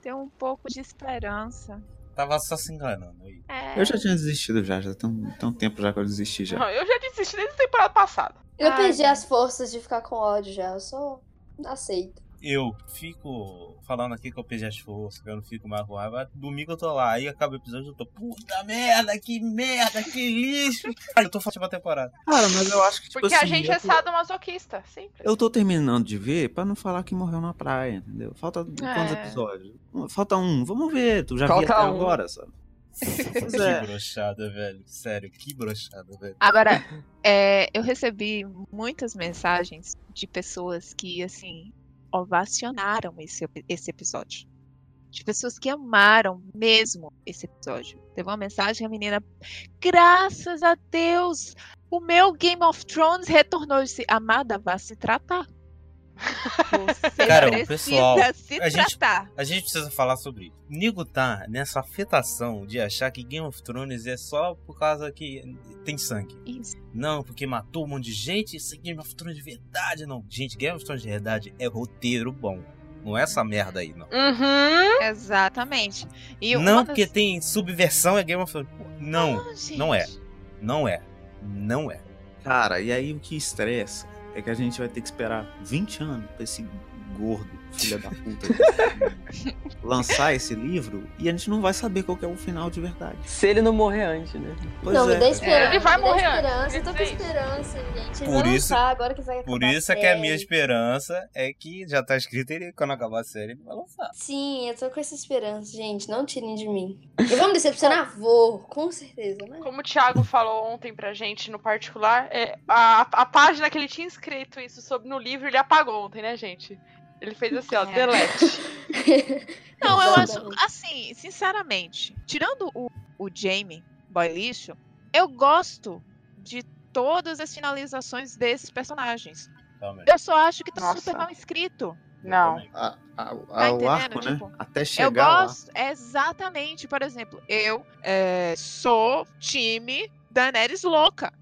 ter um pouco de esperança. Tava só se enganando aí. É, Eu já tinha desistido já, já tem um, tem um tempo já que eu desisti já. Não, eu já desisti desde a temporada passada. Eu Ai, perdi gente. as forças de ficar com ódio já. Eu só aceito. Eu fico falando aqui que eu perdi as forças, que eu não fico mais com raiva. Domingo eu tô lá, aí acaba o episódio eu tô, puta merda, que merda, que lixo. Aí eu tô falando a temporada. Cara, mas eu acho que, tipo Porque assim, a gente é tô- sadomasoquista, sempre. Eu tô terminando de ver pra não falar que morreu na praia, entendeu? Falta quantos É. episódios? Falta um, vamos ver, tu já viu Falta até um. agora, sabe? Pois Que é. brochada, velho. Sério, que brochada, velho. Agora, é, eu recebi muitas mensagens de pessoas que, assim, ovacionaram esse, esse episódio. De pessoas que amaram mesmo esse episódio. Teve uma mensagem, a menina, graças a Deus, o meu Game of Thrones retornou. Disse, amada, vá se tratar. Você Cara, o precisa pessoal, se a gente- tratar. A gente precisa falar sobre isso. Nigo tá nessa afetação de achar que Game of Thrones é só por causa que tem sangue. Isso. Não, porque matou um monte de gente, isso é Game of Thrones de verdade. Não, gente, Game of Thrones de verdade é roteiro bom. Não é essa merda aí, não. Uhum. Exatamente. E não, das- porque tem subversão é Game of Thrones. Não, Ah, gente. não é. não é. Não é. Cara, e aí o que estressa é que a gente vai ter que esperar 20 anos pra esse gordo, filha da puta, lançar esse livro e a gente não vai saber qual que é o final de verdade. Se ele não morrer antes, né? Pois não, é. me dê esperança. Ele vai morrer esperança. antes, Eu tô com é esperança, gente. Ele Por vai isso- lançar agora que vai Por acabar isso é que a minha esperança é que já tá escrito ele quando acabar a série ele vai lançar. Sim, eu tô com essa esperança, gente. Não tirem de mim. Eu vou me decepcionar? Vou, com certeza, né? Como o Thiago falou ontem pra gente no particular, é, a, a página que ele tinha escrito isso sobre no livro, ele apagou ontem, né, gente? Ele fez assim, ó, É. delete. Não, eu acho, assim, sinceramente, tirando o, o Jamie, boy lixo, eu gosto de todas as finalizações desses personagens. Também. Eu só acho que tá Nossa. super mal escrito. Não. A, a- a- Tá o arco, né? Tipo, Até Eu chegar lá. gosto, exatamente, por exemplo, eu é, sou time Daenerys louca.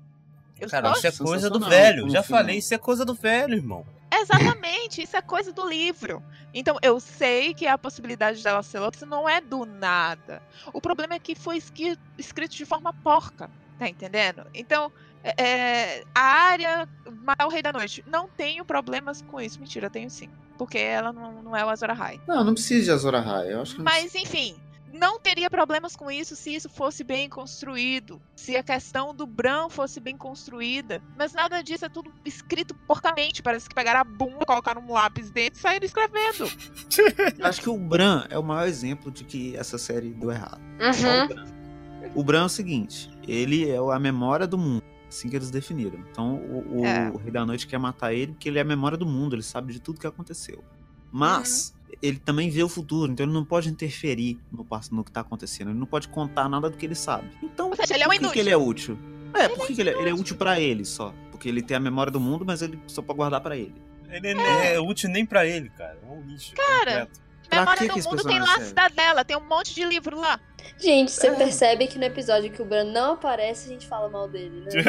Eu Cara, isso é coisa do velho. Já falei, isso é coisa do velho, irmão. Exatamente, isso é coisa do livro. Então eu sei que a possibilidade dela ser louca não é do nada. O problema é que foi escrito de forma porca, tá entendendo? Então, é, é, a área matar o Rei da Noite, não tenho problemas com isso. Mentira, tenho sim. Porque ela não, não é o Azor Ahai. Não, não precisa de Azor Ahai. Eu acho que não Mas enfim, não teria problemas com isso se isso fosse bem construído, se a questão do Bran fosse bem construída. Mas nada disso é tudo escrito porcamente. Parece que pegaram a bunda, colocaram um lápis dentro e saíram escrevendo. Eu acho que o Bran é o maior exemplo de que essa série deu errado. Uhum. O Bran. O Bran é o seguinte: ele é a memória do mundo. Assim que eles definiram. Então o, o É. Rei da Noite quer matar ele porque ele é a memória do mundo, ele sabe de tudo que aconteceu. Mas ele também vê o futuro, então ele não pode interferir no, no que tá acontecendo. Ele não pode contar nada do que ele sabe. Então, Ou seja, ele é um por que, que ele é útil? É, por que, que ele, é, ele é útil pra ele só? Porque ele tem a memória do mundo, mas ele só pode guardar pra ele. Ele não é útil nem pra ele, cara. É um lixo. Cara, completo. Pra Memória que do mundo tem lá a cidadela, tem um monte de livro lá. Gente, você É. percebe que no episódio que o Bran não aparece, a gente fala mal dele, né?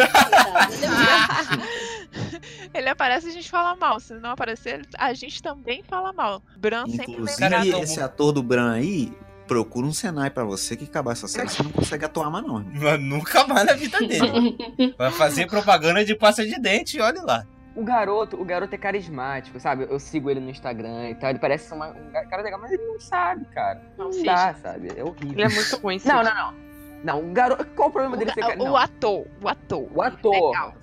Ele aparece e a gente fala mal. Se não aparecer, a gente também fala mal. Bran sempre Inclusive, lembrado. tão esse ator do Bran aí, procura um Senai pra você que acabar essa série, você não consegue atuar mais não, irmão. Mas nunca mais na vida dele. Vai fazer propaganda de pasta de dente, olha lá. O garoto, o garoto é carismático, sabe? Eu sigo ele no Instagram e tal. Ele parece ser uma- um cara legal, mas ele não sabe, cara. Não, Não, dá, sabe? É horrível. Ele é muito ruim, sim. Não, não, não. Não, o garoto. Qual o problema O, dele ser cara? o ator, o ator. O ator. Legal.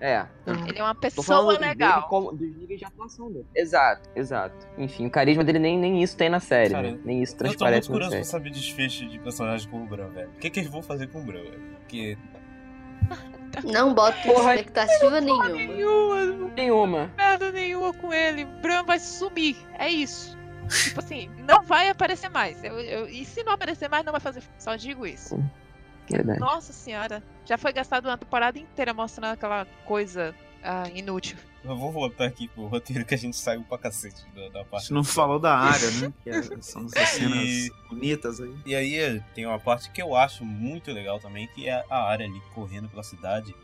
É. Ele é uma Tô pessoa legal. como- dos níveis de atuação dele. Exato, exato. Enfim, o carisma dele nem, nem isso tem na série, Cara, né? Nem isso Eu tô muito transparece curioso pra saber desfecho de personagem com o Bran, velho. O que, que eles vão fazer com o Bran, velho? Porque Não bota Porra, expectativa nenhuma. Nenhuma, Nenhuma. nada nenhuma com ele. Bran vai sumir. É isso. tipo assim, não vai aparecer mais. Eu- eu- e se não aparecer mais, não vai fazer. Só digo isso. Verdade. Nossa senhora. Já foi gastado uma temporada inteira mostrando aquela coisa ah, inútil. Eu vou voltar aqui pro roteiro que a gente saiu pra cacete da, da A parte. gente não falou da área, né? Que é- são essas cenas E- bonitas aí. E aí tem uma parte que eu acho muito legal também, que é a área ali correndo pela cidade.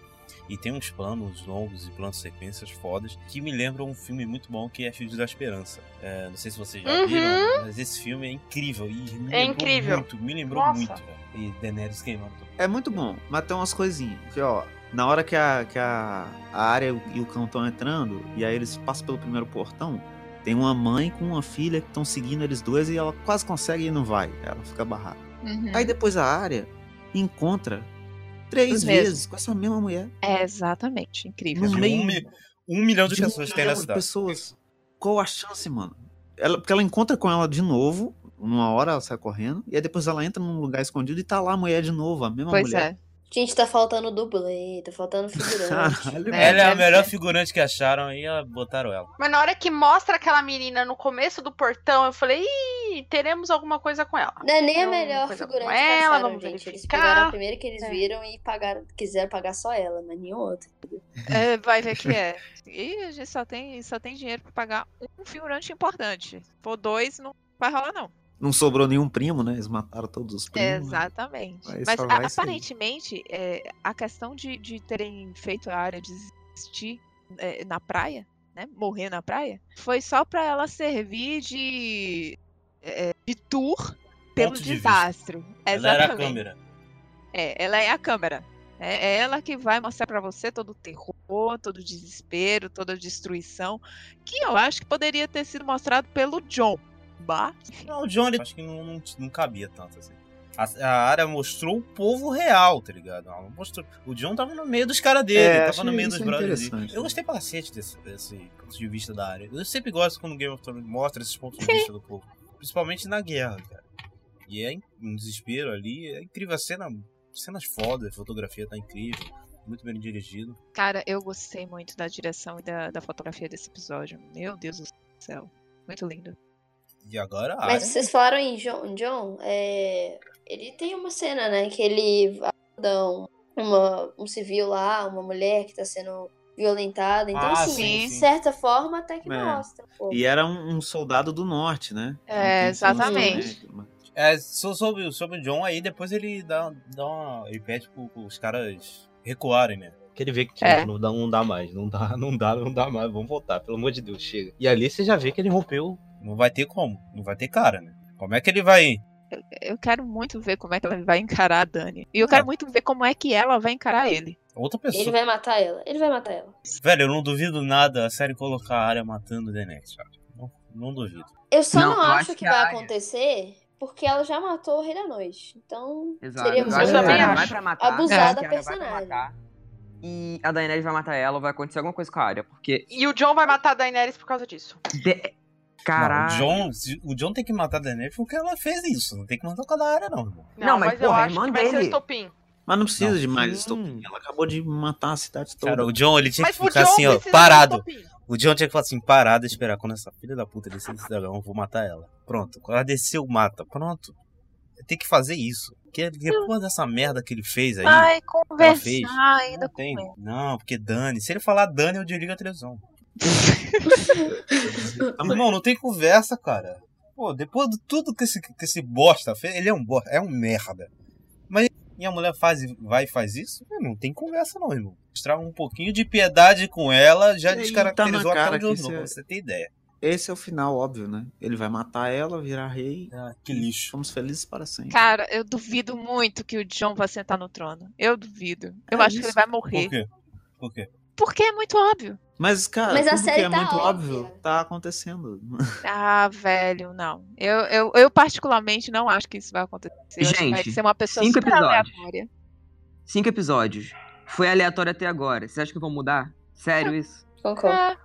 E tem uns planos longos e planos sequências fodas que me lembram um filme muito bom que é Filhos da Esperança. É, não sei se vocês já Uhum. viram, mas esse filme é incrível. E me É lembrou incrível. muito, me lembrou Nossa. muito, velho. E Daenerys queimando. É muito bom, mas tem umas coisinhas. Que, ó, na hora que a, que a, a área e o cão estão entrando, e aí eles passam pelo primeiro portão, tem uma mãe com uma filha que estão seguindo eles dois e ela quase consegue e não vai. Ela fica barrada. Aí depois a área encontra três Os mesmos. vezes com essa mesma mulher. É exatamente incrível. No meio um, mi- um milhão de, de um pessoas tem milhão na de cidade. pessoas. Qual a chance, mano? Ela, porque ela encontra com ela de novo, Numa hora ela sai correndo, e aí depois ela entra num lugar escondido e tá lá a mulher de novo, a mesma Pois mulher. é. Gente, tá faltando dublê, tá faltando figurante. É, ela é a melhor figurante que acharam e botaram ela. Mas na hora que mostra aquela menina no começo do portão, eu falei, ih, teremos alguma coisa com ela. Não é nem a melhor com figurante que ela, acharam, vamos gente. Eles verificar. pegaram a primeira que eles É. viram e pagaram, quiseram pagar só ela, mas nenhum outro. É, vai ver que é. E a gente só tem, só tem dinheiro pra pagar um figurante importante. Por dois, não vai rolar, não. Não sobrou nenhum primo, né? Eles mataram todos os primos. né? Exatamente. Mas a- aparentemente, é, a questão de, de terem feito a área desistir é, na praia, né? Morrer na praia, foi só pra ela servir de, é, de tour pelo Ponto de desastre. Ela era a Exatamente. câmera. É, ela é a câmera. É, é ela que vai mostrar pra você todo o terror, todo o desespero, toda a destruição, que eu acho que poderia ter sido mostrado pelo John. Bah, Não, o Johnny acho que não, não, não cabia tanto assim. A, a área mostrou o povo real, tá ligado? Ela mostrou. O John tava no meio dos caras dele, É, tava no meio dos brothers dele. Eu gostei pra cacete desse, desse ponto de vista da área. Eu sempre gosto quando o Game of Thrones mostra esses pontos de vista do povo. Principalmente na guerra, cara. E é um desespero ali. É incrível a cena. Cenas foda, a fotografia tá incrível. Muito bem dirigido. Cara, eu gostei muito da direção e da, da fotografia desse episódio. Meu Deus do céu. Muito lindo. E agora a Mas área. vocês falaram em John, John é, ele tem uma cena, né, que ele ajuda um, uma, um civil lá, uma mulher que tá sendo violentada. Então, Ah, assim, sim, de sim. certa forma, até que É. mostra. pouco. E era um, um soldado do norte, né? É, exatamente. né? É, so- sobre, sobre o John aí, depois ele dá, dá uma. Ele pede pro, os caras recuarem, né? Que ele vê que É. tipo, não, dá, não dá mais, não dá, não dá, não dá mais, vamos voltar, pelo amor de Deus, chega. E ali você já vê que ele rompeu. Não vai ter como. Não vai ter cara, né? Como é que ele vai. Eu quero muito ver como é que ela vai encarar a Dani. E eu quero Ah. muito ver como é que ela vai encarar ele. Outra pessoa. Ele vai matar ela. Ele vai matar ela. Velho, eu não duvido nada a série colocar a área matando o Daenerys, sabe? Não, não duvido. Eu só Não, não, eu acho acho que vai Arya- acontecer porque ela já matou o Rei da Noite. Então, Exato. seria Eu muito abusar eu acho da personagem. E a Daenerys vai matar ela, ou vai acontecer alguma coisa com a Arya. Porque. E o John vai matar a Daenerys por causa disso. de- Caralho. Não, o, John, o John tem que matar a Daenerys porque ela fez isso. Não tem que matar com a área, não, irmão. Não, mas, eu porra, acho que vai ser o estopim. Mas não precisa Não. de mais Sim. estopim. Ela acabou de matar a cidade toda. Cara, o John, ele tinha Mas que ficar assim, ó, parado. O John tinha que falar assim, parado e esperar. Quando essa filha da puta descer desse dragão, eu vou matar ela. Pronto. Quando ela desceu, mata. Pronto. Tem que fazer isso. Porque depois dessa merda que ele fez aí. Vai fez. conversar ainda Não com tem. ele. Não, porque Dani. Se ele falar Dani, eu desligo a televisão. Irmão, não tem conversa, cara. Pô, depois de tudo que esse, que esse bosta fez, ele é um bosta, é um merda. Mas e a mulher faz, vai e faz isso? Não tem conversa não, irmão. Mostrar um pouquinho de piedade com ela já E descaracterizou tá a cara de que novo, isso é- pra você ter ideia. Esse é o final, óbvio, né? Ele vai matar ela, virar rei. Ah, que lixo. Somos felizes para sempre. Cara, eu duvido muito que o John vai sentar no trono. Eu duvido. Eu É acho que isso. ele vai Por morrer. quê? Por quê? Porque é muito óbvio. Mas, cara, Mas a tudo série que é tá muito óbvia. óbvio tá acontecendo. Ah, velho, não. Eu, eu, eu particularmente não acho que isso vai acontecer. Que vai Gente, ser uma pessoa cinco super episódios. aleatória. Cinco episódios. Foi aleatório até agora. Vocês acham que vão mudar? Sério isso? Concordo. Ah,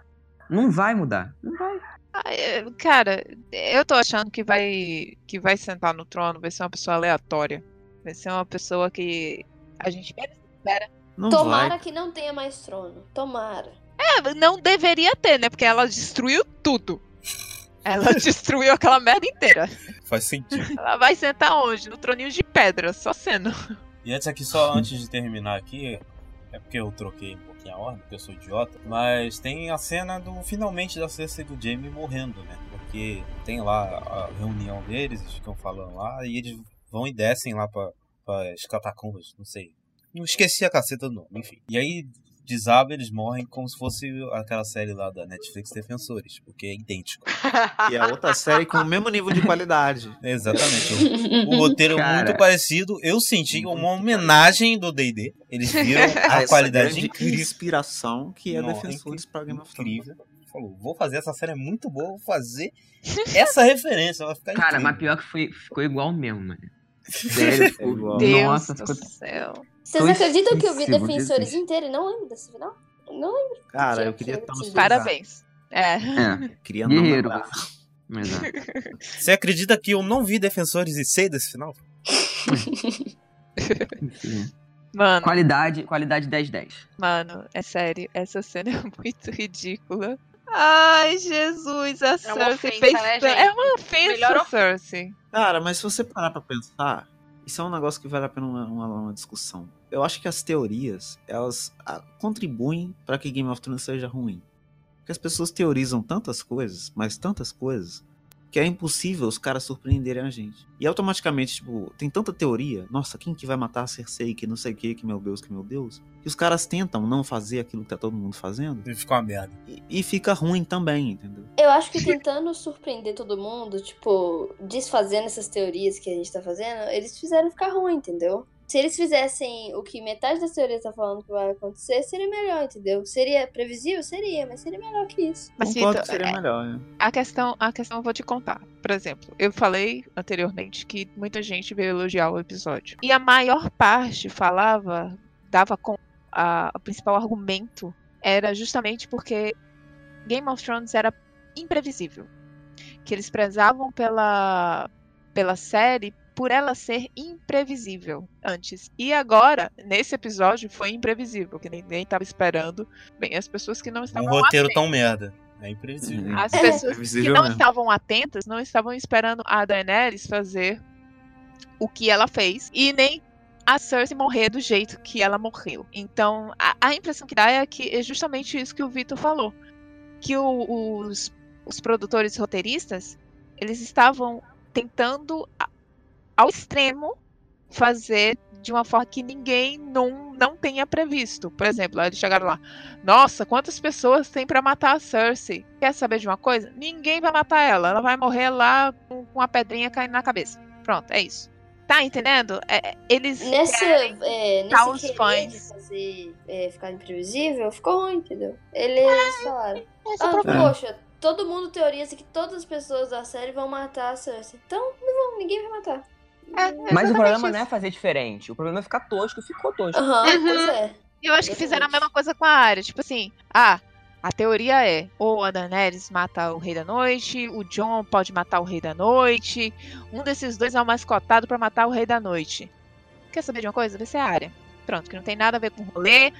Não vai mudar. Não vai. ah, é, cara, eu tô achando que vai que vai sentar no trono, vai ser uma pessoa aleatória. Vai ser uma pessoa que a gente menos espera. Não Tomara vai. que não tenha mais trono. Tomara. É, não deveria ter, né? Porque ela destruiu tudo. Ela destruiu aquela merda inteira. Faz sentido. Ela vai sentar onde? No troninho de pedra, só sendo. E antes aqui, só antes de terminar aqui, é porque eu troquei um pouquinho a ordem, porque eu sou idiota, mas tem a cena do finalmente da Cersei e do Jaime morrendo, né? Porque tem lá a reunião deles, eles ficam falando lá, e eles vão e descem lá pra, pra as catacumbas, não sei. Não esqueci a caceta do nome, enfim. E aí desaba, eles morrem como se fosse aquela série lá da Netflix Defensores, porque é idêntico. E a outra série com o mesmo nível de qualidade. Exatamente. O roteiro é Cara. muito parecido. Eu senti uma homenagem do D&D. Eles viram a Essa qualidade incrível. inspiração que é Não, Defensores para Game of Thrones. incrível. Falou, vou fazer essa série é muito boa, vou fazer essa referência, vai ficar Cara, incrível. mas pior que foi, ficou igual mesmo, mano. Sério, igual. Deus Nossa, do ficou. céu. Vocês acreditam que eu vi Defensores Jesus. inteiro e não lembro desse final? Não lembro. Cara, eu Que queria estar no tive. seu lugar. Parabéns. É. É. Queria não lembrar. Você acredita que eu não vi Defensores e sei desse final? Mano, Qualidade, qualidade 10-10. mano, é sério, essa cena é muito ridícula. Ai, Jesus, a É Cersei ofensa, fez né, gente? É uma ofensa, Melhor of- Cersei. Cara, mas se você parar pra pensar, isso é um negócio que vale a pena uma, uma, uma discussão. Eu acho que as teorias, elas ah, contribuem pra que Game of Thrones seja ruim. Porque as pessoas teorizam tantas coisas, mas tantas coisas, que é impossível os caras surpreenderem a gente. E automaticamente, tipo, tem tanta teoria, nossa, quem que vai matar a Cersei, que não sei o que, que meu Deus, que meu Deus, que os caras tentam não fazer aquilo que tá todo mundo fazendo, E ficou uma merda. e, e fica ruim também, entendeu? Eu acho que tentando surpreender todo mundo, tipo, desfazendo essas teorias que a gente tá fazendo, eles fizeram ficar ruim, entendeu? Se eles fizessem o que metade das teorias tá falando que vai acontecer, seria melhor, entendeu? Seria previsível? Seria, mas seria melhor que isso. Mas, Concordo Vitor, que seria é- melhor, né? A questão, a questão eu vou te contar. Por exemplo, eu falei anteriormente que muita gente veio elogiar o episódio. E a maior parte falava, dava com a, o principal argumento era justamente porque Game of Thrones era imprevisível. Que eles prezavam pela, pela série por ela ser imprevisível antes. E agora, nesse episódio, foi imprevisível, que ninguém estava esperando. Bem, as pessoas que não Um estavam roteiro tão merda. É imprevisível. as É. pessoas que Previsível não mesmo. estavam atentas não estavam esperando a Daenerys fazer o que ela fez e nem a Cersei morrer do jeito que ela morreu. Então, a, a impressão que dá é que é justamente isso que o Vitor falou, que o- os, os produtores roteiristas eles estavam tentando ao extremo fazer de uma forma que ninguém não, não tenha previsto. Por exemplo, eles chegaram lá. Nossa, quantas pessoas tem pra matar a Cersei? Quer saber de uma coisa? Ninguém vai matar ela. Ela vai morrer lá com uma pedrinha caindo na cabeça. Pronto, é isso. Tá entendendo? É, eles. Nessa, é, nesse os fãs. de fazer é, ficar imprevisível, ficou ruim, entendeu? Eles falaram, Esse é ah, poxa, todo mundo teoriza que todas as pessoas da série vão matar a Cersei. Então, não vão, ninguém vai matar. É, Mas o problema isso. não é fazer diferente. O problema é ficar tosco e ficou tosco. Aham, Uhum. pois é. Eu acho que fizeram a mesma coisa com a área. Tipo assim, ah, a teoria é: ou a Daenerys mata o Rei da Noite, o John pode matar o Rei da Noite, um desses dois é o mais cotado pra matar o Rei da Noite. Quer saber de uma coisa? Vai ser a área. Pronto, que não tem nada a ver com rolê.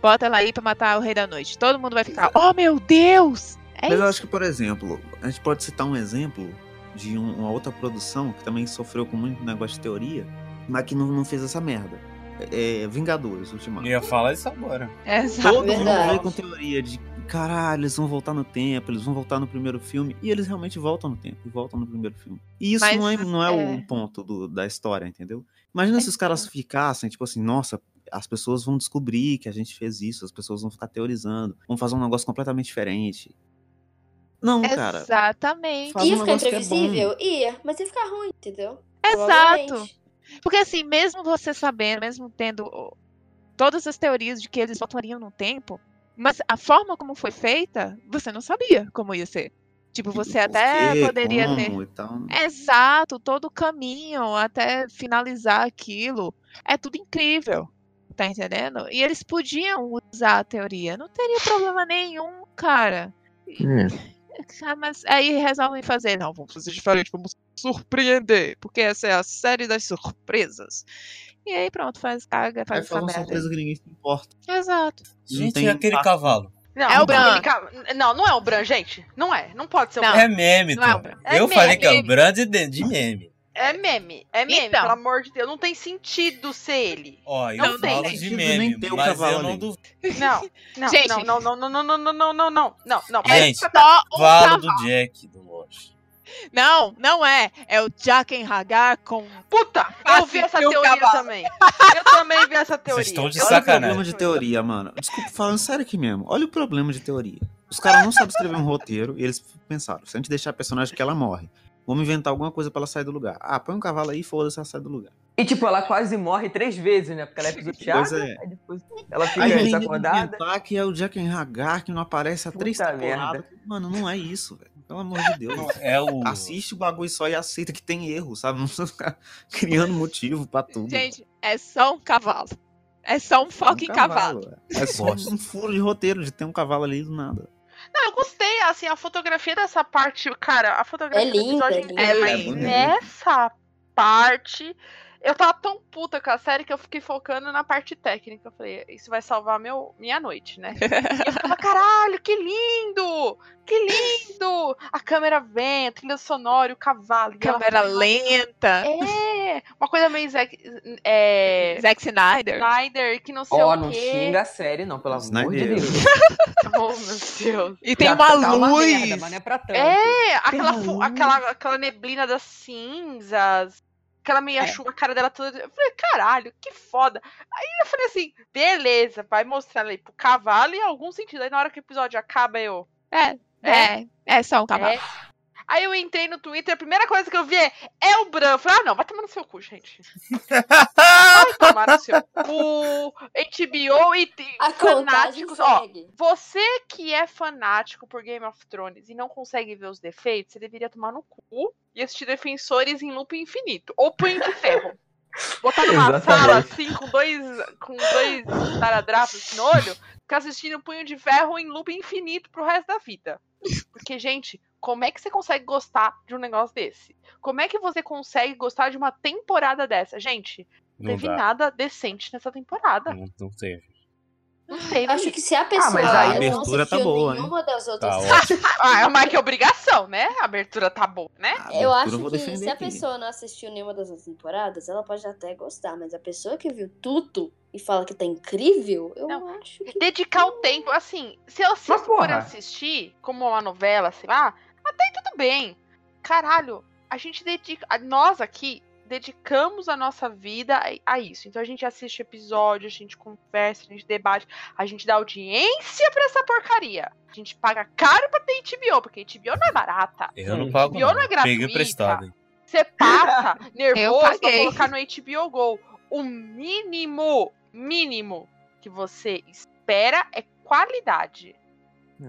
Bota ela aí pra matar o Rei da Noite. Todo mundo vai ficar, oh meu Deus! É Mas eu isso. acho que, por exemplo, a gente pode citar um exemplo de um- uma outra produção que também sofreu com muito negócio de teoria, mas que não, não fez essa merda. É, é Vingadores, Ultimato. Eu ia falar isso agora. Exato. Todo mundo Verdade. veio com teoria de caralho, eles vão voltar no tempo, eles vão voltar no primeiro filme, e eles realmente voltam no tempo, e voltam no primeiro filme. E isso Mas, não é, não é, é. o ponto do- da história, entendeu? Imagina se os caras ficassem, tipo assim, nossa, as pessoas vão descobrir que a gente fez isso, as pessoas vão ficar teorizando, vão fazer um negócio completamente diferente. Não, cara. Exatamente. Faz um ia ficar que é imprevisível? ia, mas ia ficar ruim, entendeu? Exato. Porque assim, mesmo você sabendo, mesmo tendo todas as teorias de que eles voltariam no tempo, mas a forma como foi feita, você não sabia como ia ser. Tipo, você Por até quê, poderia ter. como e tal. Exato, todo o caminho até finalizar aquilo. É tudo incrível. Tá entendendo? E eles podiam usar a teoria. Não teria problema nenhum, cara. Ah, Mas aí resolvem fazer. Não, vamos fazer diferente, vamos surpreender. Porque essa é a série das surpresas. E aí pronto, faz caga, Aí faz faz essa uma merda. surpresa que ninguém se importa. Exato. Não Gente, tem e aquele cavalo? Não, É o Bran. Não, não é o Bran, gente. Não é. Não pode ser o Não. Bran. É meme, Não é Tom. o Bran. É Eu meme. falei que é o Bran de, de meme. É meme. É meme, Então. pelo amor de Deus. Não tem sentido ser ele. Ó, eu Não tem falo sentido de nem meme, ter o mas cavalo eu não duvido. Não, não, Gente. não, não, não, não, não, não, não, não, não, não, não, não. Gente, Só um cavalo. do Jack do Lost. Não, não é. É o Jaqen Hagar com. Puta, eu vi essa teoria cavalo. também. Eu também vi essa teoria. Vocês estão de Eu- Olha o sacanagem. problema de teoria, mano. Desculpa, falando sério aqui mesmo. Olha o problema de teoria. Os caras não sabem escrever um roteiro e eles pensaram: se a gente deixar a personagem que ela morre, vamos inventar alguma coisa pra ela sair do lugar. Ah, põe um cavalo aí e foda-se, ela sai do lugar. E tipo, ela quase morre três vezes, né? Porque ela é pisoteada, Pois é. aí depois ela fica Aí desacordada. inventar que é o Jack Hagar que não aparece há três temporadas. Mano, não é isso, velho. Pelo amor de Deus. É o. Assiste o bagulho só e aceita que tem erro, sabe? Não precisa ficar criando motivo pra tudo. Gente, é só um cavalo. É só um É um fucking cavalo. velho. É só Bosta. um furo de roteiro de ter um cavalo ali do nada. Não, eu gostei, assim, a fotografia dessa parte, cara, a fotografia É do linda, episódio é linda. É mas linda. nessa parte, eu tava tão puta com a série que eu fiquei focando na parte técnica. Eu falei, isso vai salvar meu, minha noite, né? E eu ficava, caralho, que lindo! Que lindo! A câmera vem, a trilha sonora, o cavalo. Câmera faz uma- lenta. É, uma coisa meio Zack, é, Zack Snyder. Snyder, que não sei Ó, o não quê. xinga a série, não, pelo amor de Snyder. Deus. Oh, meu Deus. E tem Já uma tá luz. merda, mas não é pra tanto. É, aquela, aquela, aquela neblina das cinzas, aquela meia É. chuva, a cara dela toda. Eu falei, caralho, que foda. Aí eu falei assim, beleza, vai mostrar ali pro cavalo em algum sentido. Aí na hora que o episódio acaba, eu. É, é, é só um cavalo. É. Aí eu entrei no Twitter, a primeira coisa que eu vi é, é o Bran. Eu falei, ah, não, vai tomar no seu cu, gente. Vai tomar no seu cu. HBO e e A fanáticos. Ó, segue. você que é fanático por Game of Thrones e não consegue ver os defeitos, você deveria tomar no cu e assistir Defensores em loop infinito. Ou Punho de Ferro. Botar numa Exatamente. sala assim, com dois, com dois taradrapos no olho, ficar assistindo Punho de Ferro em loop infinito pro resto da vida. Porque, gente, como é que você consegue gostar de um negócio desse? Como é que você consegue gostar de uma temporada dessa? Gente, não Não teve dá. nada decente nessa temporada. Não, não teve. Não teve. Acho que se a pessoa mas a não abertura tá assistiu boa, hein? nenhuma das outras Tá. Ah, é mais que obrigação, né? A abertura tá boa, né? Eu Abertura acho que se a aqui. pessoa não assistiu nenhuma das outras temporadas, ela pode até gostar, mas a pessoa que viu tudo e fala que tá incrível, eu Não. acho que. Dedicar o tempo, assim, se eu assisto por porra. assistir, como uma novela, sei lá, até aí tudo bem. Caralho, a gente dedica. a- Nós aqui dedicamos a nossa vida a, isso. Então a gente assiste episódio, a gente conversa, a gente debate, a gente dá audiência pra essa porcaria. A gente paga caro pra ter HBO, porque HBO não é barata. Eu não pago. HBO não. não é gratuita. Peguei emprestado. hein? Você passa nervoso pra colocar no HBO Go. O mínimo, mínimo que você espera é qualidade.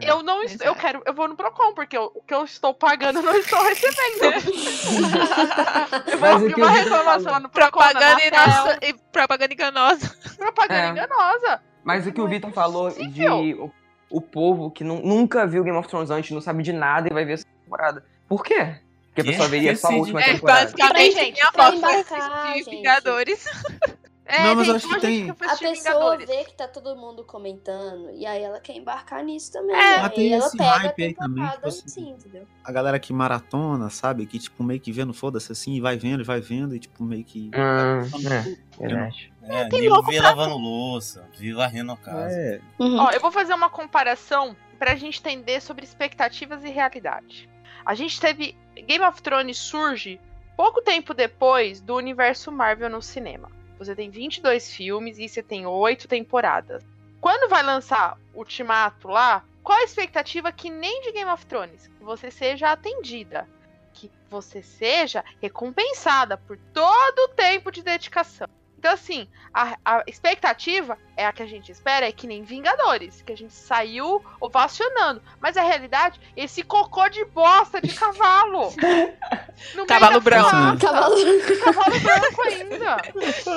É. Eu não est- eu Exato. quero, eu vou no Procon, porque eu- o que eu estou pagando eu não estou recebendo. eu vou abrir uma Vitor reclamação lá no Procon. Propaganda, na inosa- e propaganda enganosa. propaganda É. enganosa. Mas o que o é Vitor falou de o, o povo que nu- nunca viu Game of Thrones antes, não sabe de nada e vai ver essa temporada. Por quê? Porque a pessoa veria só a última É, temporada. basicamente, gente, minha pra foto de. Vingadores. É, Não, mas tem eu acho que tem- A pessoa vê que tá todo mundo comentando e aí ela quer embarcar nisso também. É, né? tem e ela esse pega a hype aí também, tipo assim, sim, entendeu? A galera que maratona, sabe? Que, tipo, meio que vendo, foda-se assim, e vai vendo, e vai vendo, e, tipo, meio que. Hum, é, verdade. É, tem louco vi pra lavando louça, vi varrendo a casa. É. Uhum. Ó, eu vou fazer uma comparação pra gente entender sobre expectativas e realidade. A gente teve. Game of Thrones surge pouco tempo depois do universo Marvel no cinema. Você tem 22 filmes e você tem 8 temporadas. Quando vai lançar Ultimato lá, qual a expectativa que nem de Game of Thrones? Que você seja atendida. Que você seja recompensada por todo o tempo de dedicação. Então, assim, a, a expectativa é a que a gente espera, é que nem Vingadores, que a gente saiu ovacionando. Mas a realidade, esse cocô de bosta de cavalo. Cavalo branco. Cavalo. Cavalo branco ainda.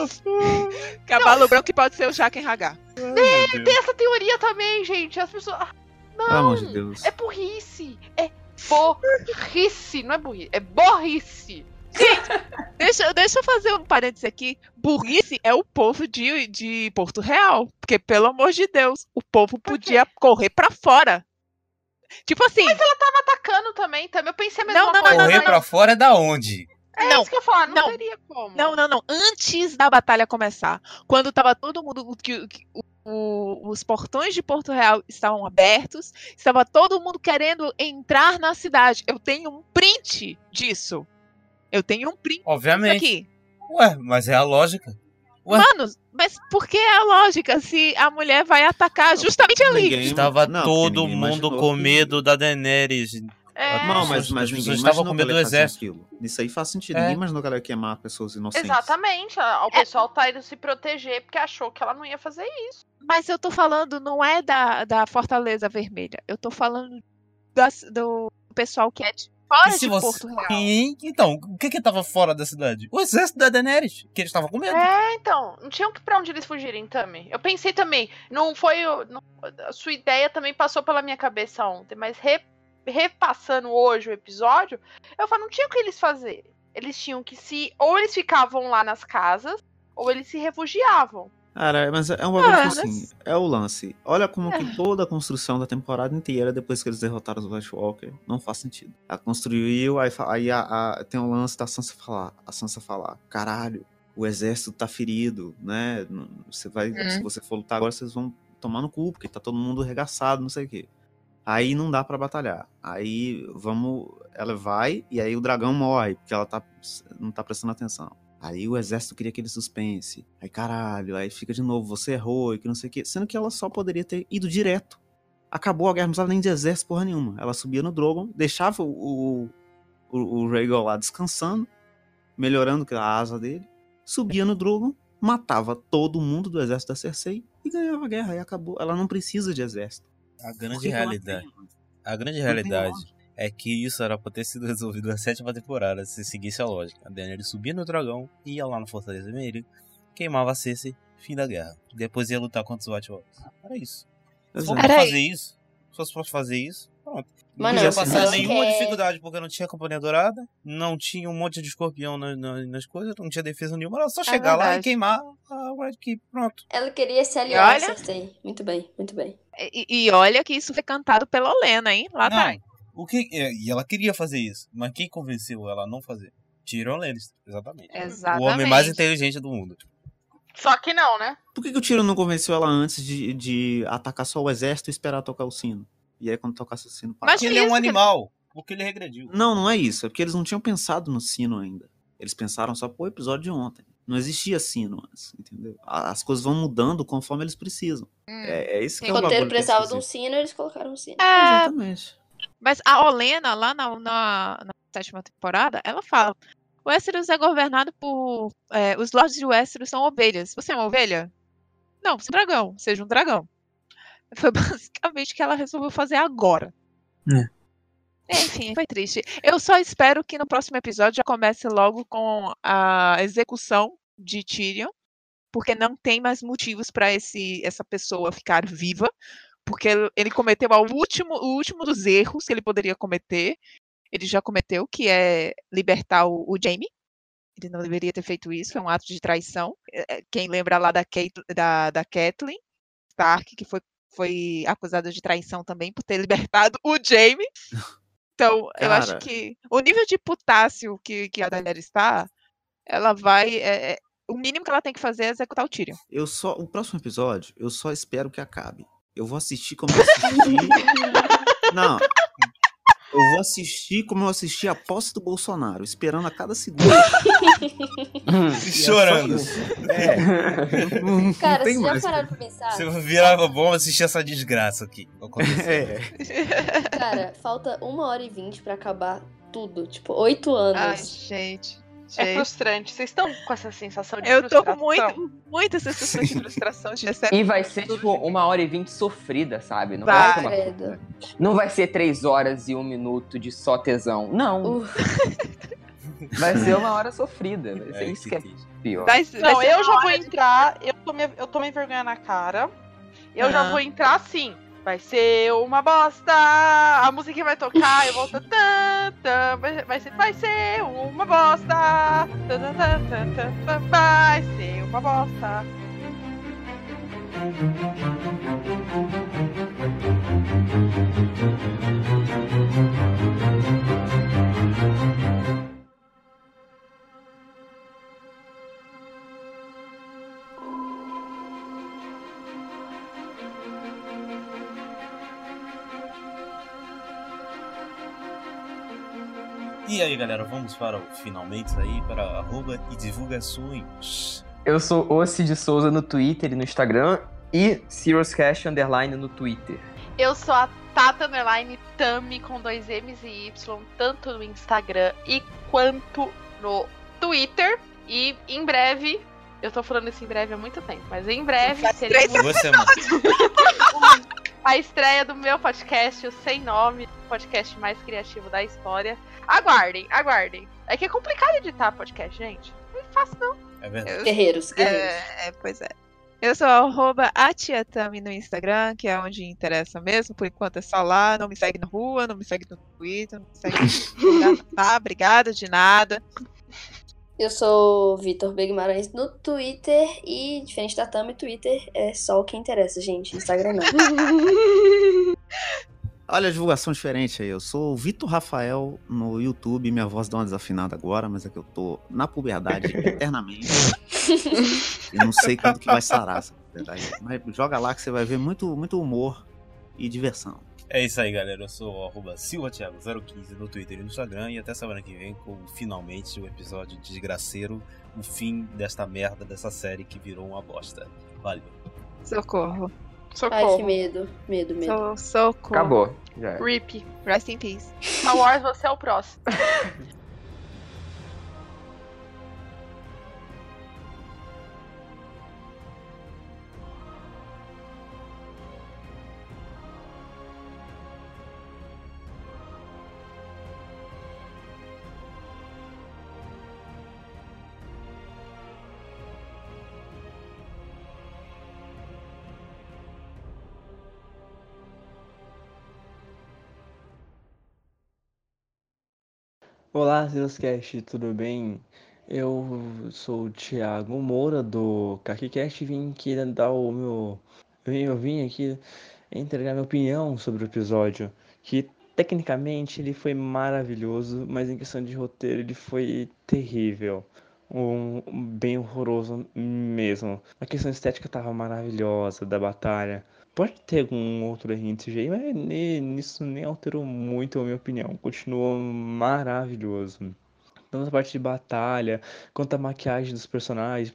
Cavalo branco que pode ser o Jaquen Hagar. Deus. Tem essa teoria também, gente. As pessoas. Ah, Pelo amor de Deus. É burrice. É burrice. Não é burrice, é Deixa, deixa eu fazer um parênteses aqui. Burrice é o povo de, de Porto Real. Porque, pelo amor de Deus, o povo podia correr pra fora. Tipo assim, Tava atacando também, também. Eu pensei a mesma Não, não, coisa. não, Correr mas pra fora é da onde? É Não, isso que eu falo, não, não. teria como. Não, não, não. Antes da batalha começar, quando tava todo mundo. Que, que- o- os portões de Porto Real estavam abertos, estava todo mundo querendo entrar na cidade. Eu tenho um print disso. Eu tenho um print Obviamente. aqui. Ué, mas é a lógica. Ué? Mano, mas por que a lógica se a mulher vai atacar justamente ali? Ninguém- Estava não, todo mundo com que- medo da Daenerys. É, Não, mas, As mas ninguém imaginou com que medo do exército. Isso aí faz sentido. É. Ninguém imaginou que ela ia queimar pessoas inocentes. Exatamente. O pessoal tá indo se proteger porque achou que ela não ia fazer isso. Mas eu tô falando, não é da, da Fortaleza Vermelha. Eu tô falando das- do pessoal que é de fora de você- Porto Real. Sim, Então, o que que tava fora da cidade? O exército da Daenerys, que eles estavam com medo. É, então, não tinham que pra onde eles fugirem também. Eu pensei também, não foi. não- a sua ideia também passou pela minha cabeça ontem, mas re- repassando hoje o episódio, eu falo, não tinha o que eles fazerem. Eles tinham que se. Ou eles ficavam lá nas casas, ou eles se refugiavam. Cara, mas é um bagulho Ah, assim, é o lance. Olha como que toda a construção da temporada inteira, depois que eles derrotaram os White Walker, não faz sentido. Ela construiu, aí, aí a- a- tem o lance da Sansa falar, a Sansa falar, caralho, o exército tá ferido, né? Você vai, Uhum. se você for lutar agora, vocês vão tomar no cu, porque tá todo mundo arregaçado, não sei o quê. Aí não dá pra batalhar. Aí vamos, ela vai e aí o dragão morre, porque ela tá não tá prestando atenção. Aí o exército queria aquele suspense. Aí caralho, aí fica de novo, você errou e que não sei o quê. Sendo que ela só poderia ter ido direto. Acabou a guerra, não precisava nem de exército porra nenhuma. Ela subia no Drogon, deixava o, o, o Rhaegal lá descansando, melhorando a asa dele, subia no Drogon, matava todo mundo do exército da Cersei e ganhava a guerra. E acabou. Ela não precisa de exército. A grande realidade. A grande Não realidade. É que isso era pra ter sido resolvido na sétima temporada, se seguisse a lógica. A Daenerys subia no dragão, ia lá na Fortaleza Meire, queimava a Cersei, fim da guerra. Depois ia lutar contra os White Walkers. Era isso. Se pra Era fazer isso, se fosse pra fazer isso, pronto. Não Mano, podia se passar nenhuma quer- dificuldade, porque não tinha Companhia Dourada, não tinha um monte de escorpião na- na- nas coisas, não tinha defesa nenhuma, era só chegar lá e verdade. queimar a White Keep, pronto. Ela queria se aliar olha-. Muito bem, muito bem. E, e olha que isso foi cantado pela Olena, hein? Lá Não, atrás. O que, é, e ela queria fazer isso, mas quem convenceu ela a não fazer? Tyrion Lannister, exatamente. Exatamente. O homem mais inteligente do mundo. Só que não, né? Por que, que o Tiro não convenceu ela antes de, de atacar só o exército e esperar tocar o sino? E aí quando tocasse o sino, parar? Mas Porque ele é um animal, porque ele regrediu. Não, não é isso. É porque eles não tinham pensado no sino ainda. Eles pensaram só pro episódio de ontem. Não existia sino antes, entendeu? As coisas vão mudando conforme eles precisam. Hum. É, é isso que Sim. é O bagulho eles precisava de um sino, eles colocaram um sino. É, Exatamente. Mas a Olena, lá na, na, na sétima temporada, ela fala: Westeros é governado por. é, os lords de Westeros são ovelhas. Você é uma ovelha? Não, você é um dragão. Seja um dragão. Foi basicamente o que ela resolveu fazer agora. Enfim, foi triste. Eu só espero que no próximo episódio já comece logo com a execução de Tyrion, porque não tem mais motivos para esse essa pessoa ficar viva, porque ele- cometeu o último, o último dos erros que ele poderia cometer. Ele já cometeu, que é libertar o, o Jaime. Ele não deveria ter feito isso, é um ato de traição. É, é, Quem lembra lá da, Kate, da, da Catelyn Stark, que foi, foi acusada de traição também por ter libertado o Jaime. Então, eu acho Cara. que o nível de potássio que, que a Daenerys está, ela vai. é, é, o mínimo que ela tem que fazer é executar o Tyrion. Eu só, o próximo episódio, eu só espero que acabe. Eu vou assistir como eu assisti. Não. Eu vou assistir como eu assisti a posse do Bolsonaro, esperando a cada segundo. Chorando. É. Não, não Cara, tem já mais. pararam pra pensar? Você virava bom assistir essa desgraça aqui. É. Cara, falta uma hora e vinte pra acabar tudo. Tipo, oito anos. Ai, gente. É gente. frustrante. Vocês estão com essa sensação de Eu tô com frustração? muito, muita sensação de frustração de receber. E vai ser, tipo, uma hora e vinte sofrida, sabe? Não Vai. vai, ser uma Não vai ser três horas e um minuto de só tesão. Não. Vai ser uma hora sofrida. Vai ser É, isso que que é pior. Vai, vai Não, eu já vou de- entrar. Eu tomei, eu tomei vergonha na cara. Eu já vou entrar assim. Vai ser uma bosta. A música vai tocar, eu vou. Tan, tan, vai, ser, vai ser uma bosta. Tan, tan, tan, tan, vai ser uma bosta. E aí, galera, vamos para o finalmente aí, para arroba e divulgações. Eu sou o Cid Souza no Twitter e no Instagram. E Serious Cash Underline no Twitter. Eu sou a Tata Underline Tami com dois M's e Y, tanto no Instagram e quanto no Twitter. E em breve, eu tô falando isso em breve há muito tempo, mas em breve teremos Duas semanas. a estreia do meu podcast, o Sem Nome, podcast mais criativo da história. Aguardem, aguardem. É que é complicado editar podcast, gente. Não é fácil, não. É verdade. Eu- Guerreiros, guerreiros. É, é, pois é. Eu sou arroba atiatami no Instagram, que é onde interessa mesmo. Por enquanto é só lá. Não me segue na rua, não me segue no Twitter, não me segue tá? Obrigada de nada. Eu sou Vitor B. Guimarães no Twitter e, diferente da Tami, Twitter é só o que interessa, gente. Instagram não. Olha a divulgação diferente aí. Eu sou o Vitor Rafael no YouTube. Minha voz dá uma desafinada agora, mas é que eu tô na puberdade eternamente. e não sei quando que vai sarar essa puberdade. Mas joga lá que você vai ver muito, muito humor e diversão. É isso aí, galera. Eu sou o arroba silvatiago015 no Twitter e no Instagram. E até semana que vem com finalmente o episódio desgraceiro, o fim desta merda dessa série que virou uma bosta. Valeu. Socorro. Ai, que Socorro. medo. Medo, medo. So, socorro. Acabou. Já. RIP. Rest in peace. Star Wars, você é o próximo. Olá, Zeuscast, tudo bem? Eu sou o Thiago Moura do KakiCast e vim aqui dar o meu. Eu vim- aqui entregar minha opinião sobre o episódio. Que tecnicamente ele foi maravilhoso, mas em questão de roteiro ele foi terrível. Um, bem horroroso mesmo. A questão estética tava maravilhosa da batalha. Pode ter algum outro desse jeito, mas nisso nem alterou muito a minha opinião. Continuou maravilhoso. Tanto a parte de batalha, quanto a maquiagem dos personagens,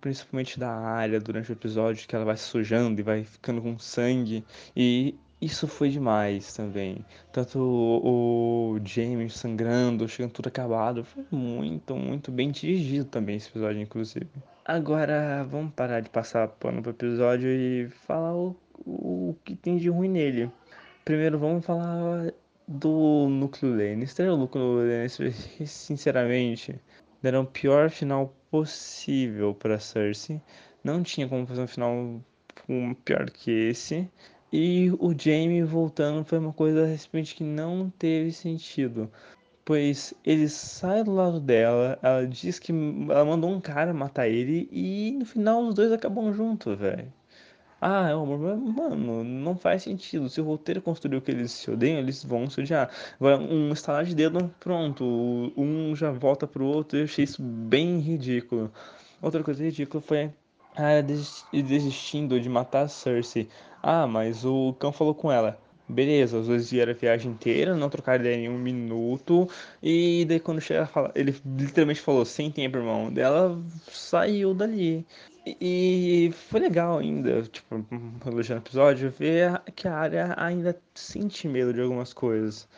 principalmente- da área durante o episódio, que ela vai sujando e vai ficando com sangue. E isso foi demais também. Tanto o, o James sangrando, chegando tudo acabado. Foi muito, muito bem dirigido também esse episódio, inclusive. Agora, vamos parar de passar pano pro episódio e falar o, o que tem de ruim nele. Primeiro, vamos falar do núcleo Lannister. O núcleo Lannister, sinceramente, deram o pior final possível para Cersei. Não tinha como fazer um final pior que esse. E o Jaime voltando foi uma coisa simplesmente que não teve sentido. Pois ele sai do lado dela, ela diz que ela mandou um cara matar ele e no final os dois acabam juntos, velho. Ah, é um amor, mano, não faz sentido. Se o roteiro construiu que eles se odeiam, eles vão se odiar. Vai um estalar de dedo, pronto. Um já volta pro outro. Eu achei isso bem ridículo. Outra coisa ridícula foi a desistindo de matar a Cersei. Ah, mas o cão falou com ela. Beleza, os dois vieram a viagem inteira, não trocaram ideia em um minuto. E daí quando chega, fala- ele literalmente falou, sem tempo, irmão. Daí Ela saiu dali. E foi legal ainda, tipo, elogiando o episódio, ver que a área ainda sente medo de algumas coisas.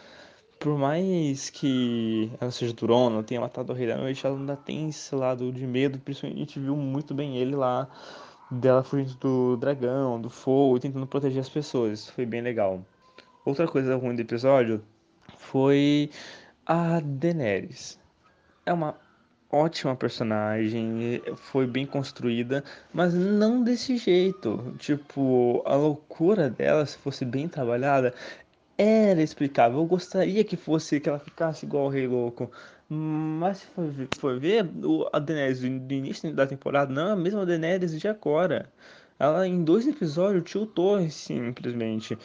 Por mais que ela seja durona, tenha matado o Rei da Noite, ela ainda tem esse lado de medo, principalmente a gente viu muito bem ele lá, dela fugindo do dragão, do fogo, tentando proteger as pessoas. Foi bem legal. Outra coisa ruim do episódio foi a Daenerys. É uma ótima personagem, foi bem construída, mas não desse jeito. Tipo, a loucura dela, se fosse bem trabalhada, era explicável. Eu gostaria que fosse que ela ficasse igual o Rei Louco. Mas se for for ver a Daenerys do início da temporada não é a mesma Daenerys de agora. Ela em dois episódios tiltou simplesmente.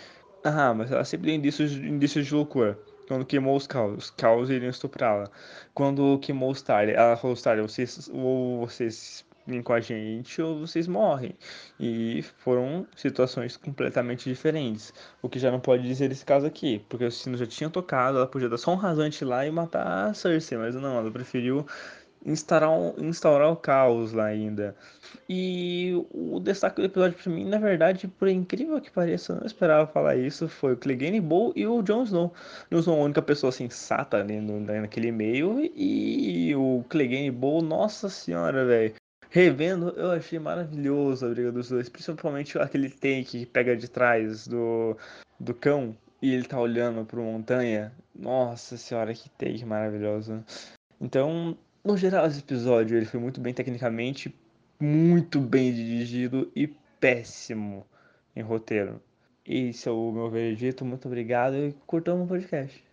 Ah, mas ela sempre deu indícios, indícios de loucura. Quando queimou os caos, os caos iriam estuprá-la. Quando queimou os Tarly, ela falou: Tarly, vocês, ou vocês vêm com a gente ou vocês morrem. E foram situações completamente diferentes. O que já não pode dizer nesse caso aqui, porque os sinos já tinham tocado, ela podia dar só um rasante lá e matar a Cersei, mas não, ela preferiu instaurar, um- instaurar o caos lá ainda. E o destaque do episódio pra mim, na verdade, por incrível que pareça, eu não esperava falar isso, foi o Clegane Bowl e o Jon Snow. Jon Snow a única pessoa sensata ali no, naquele meio, e o Clegane Bowl, nossa senhora, velho. Revendo, eu achei maravilhoso a briga dos dois, principalmente aquele take que pega de trás do, do cão e ele tá olhando pro montanha. Nossa senhora, que take maravilhoso. Então, no geral, esse episódio ele foi muito bem tecnicamente, muito bem dirigido e péssimo em roteiro. Esse é o meu veredito, muito obrigado e curtamos o podcast.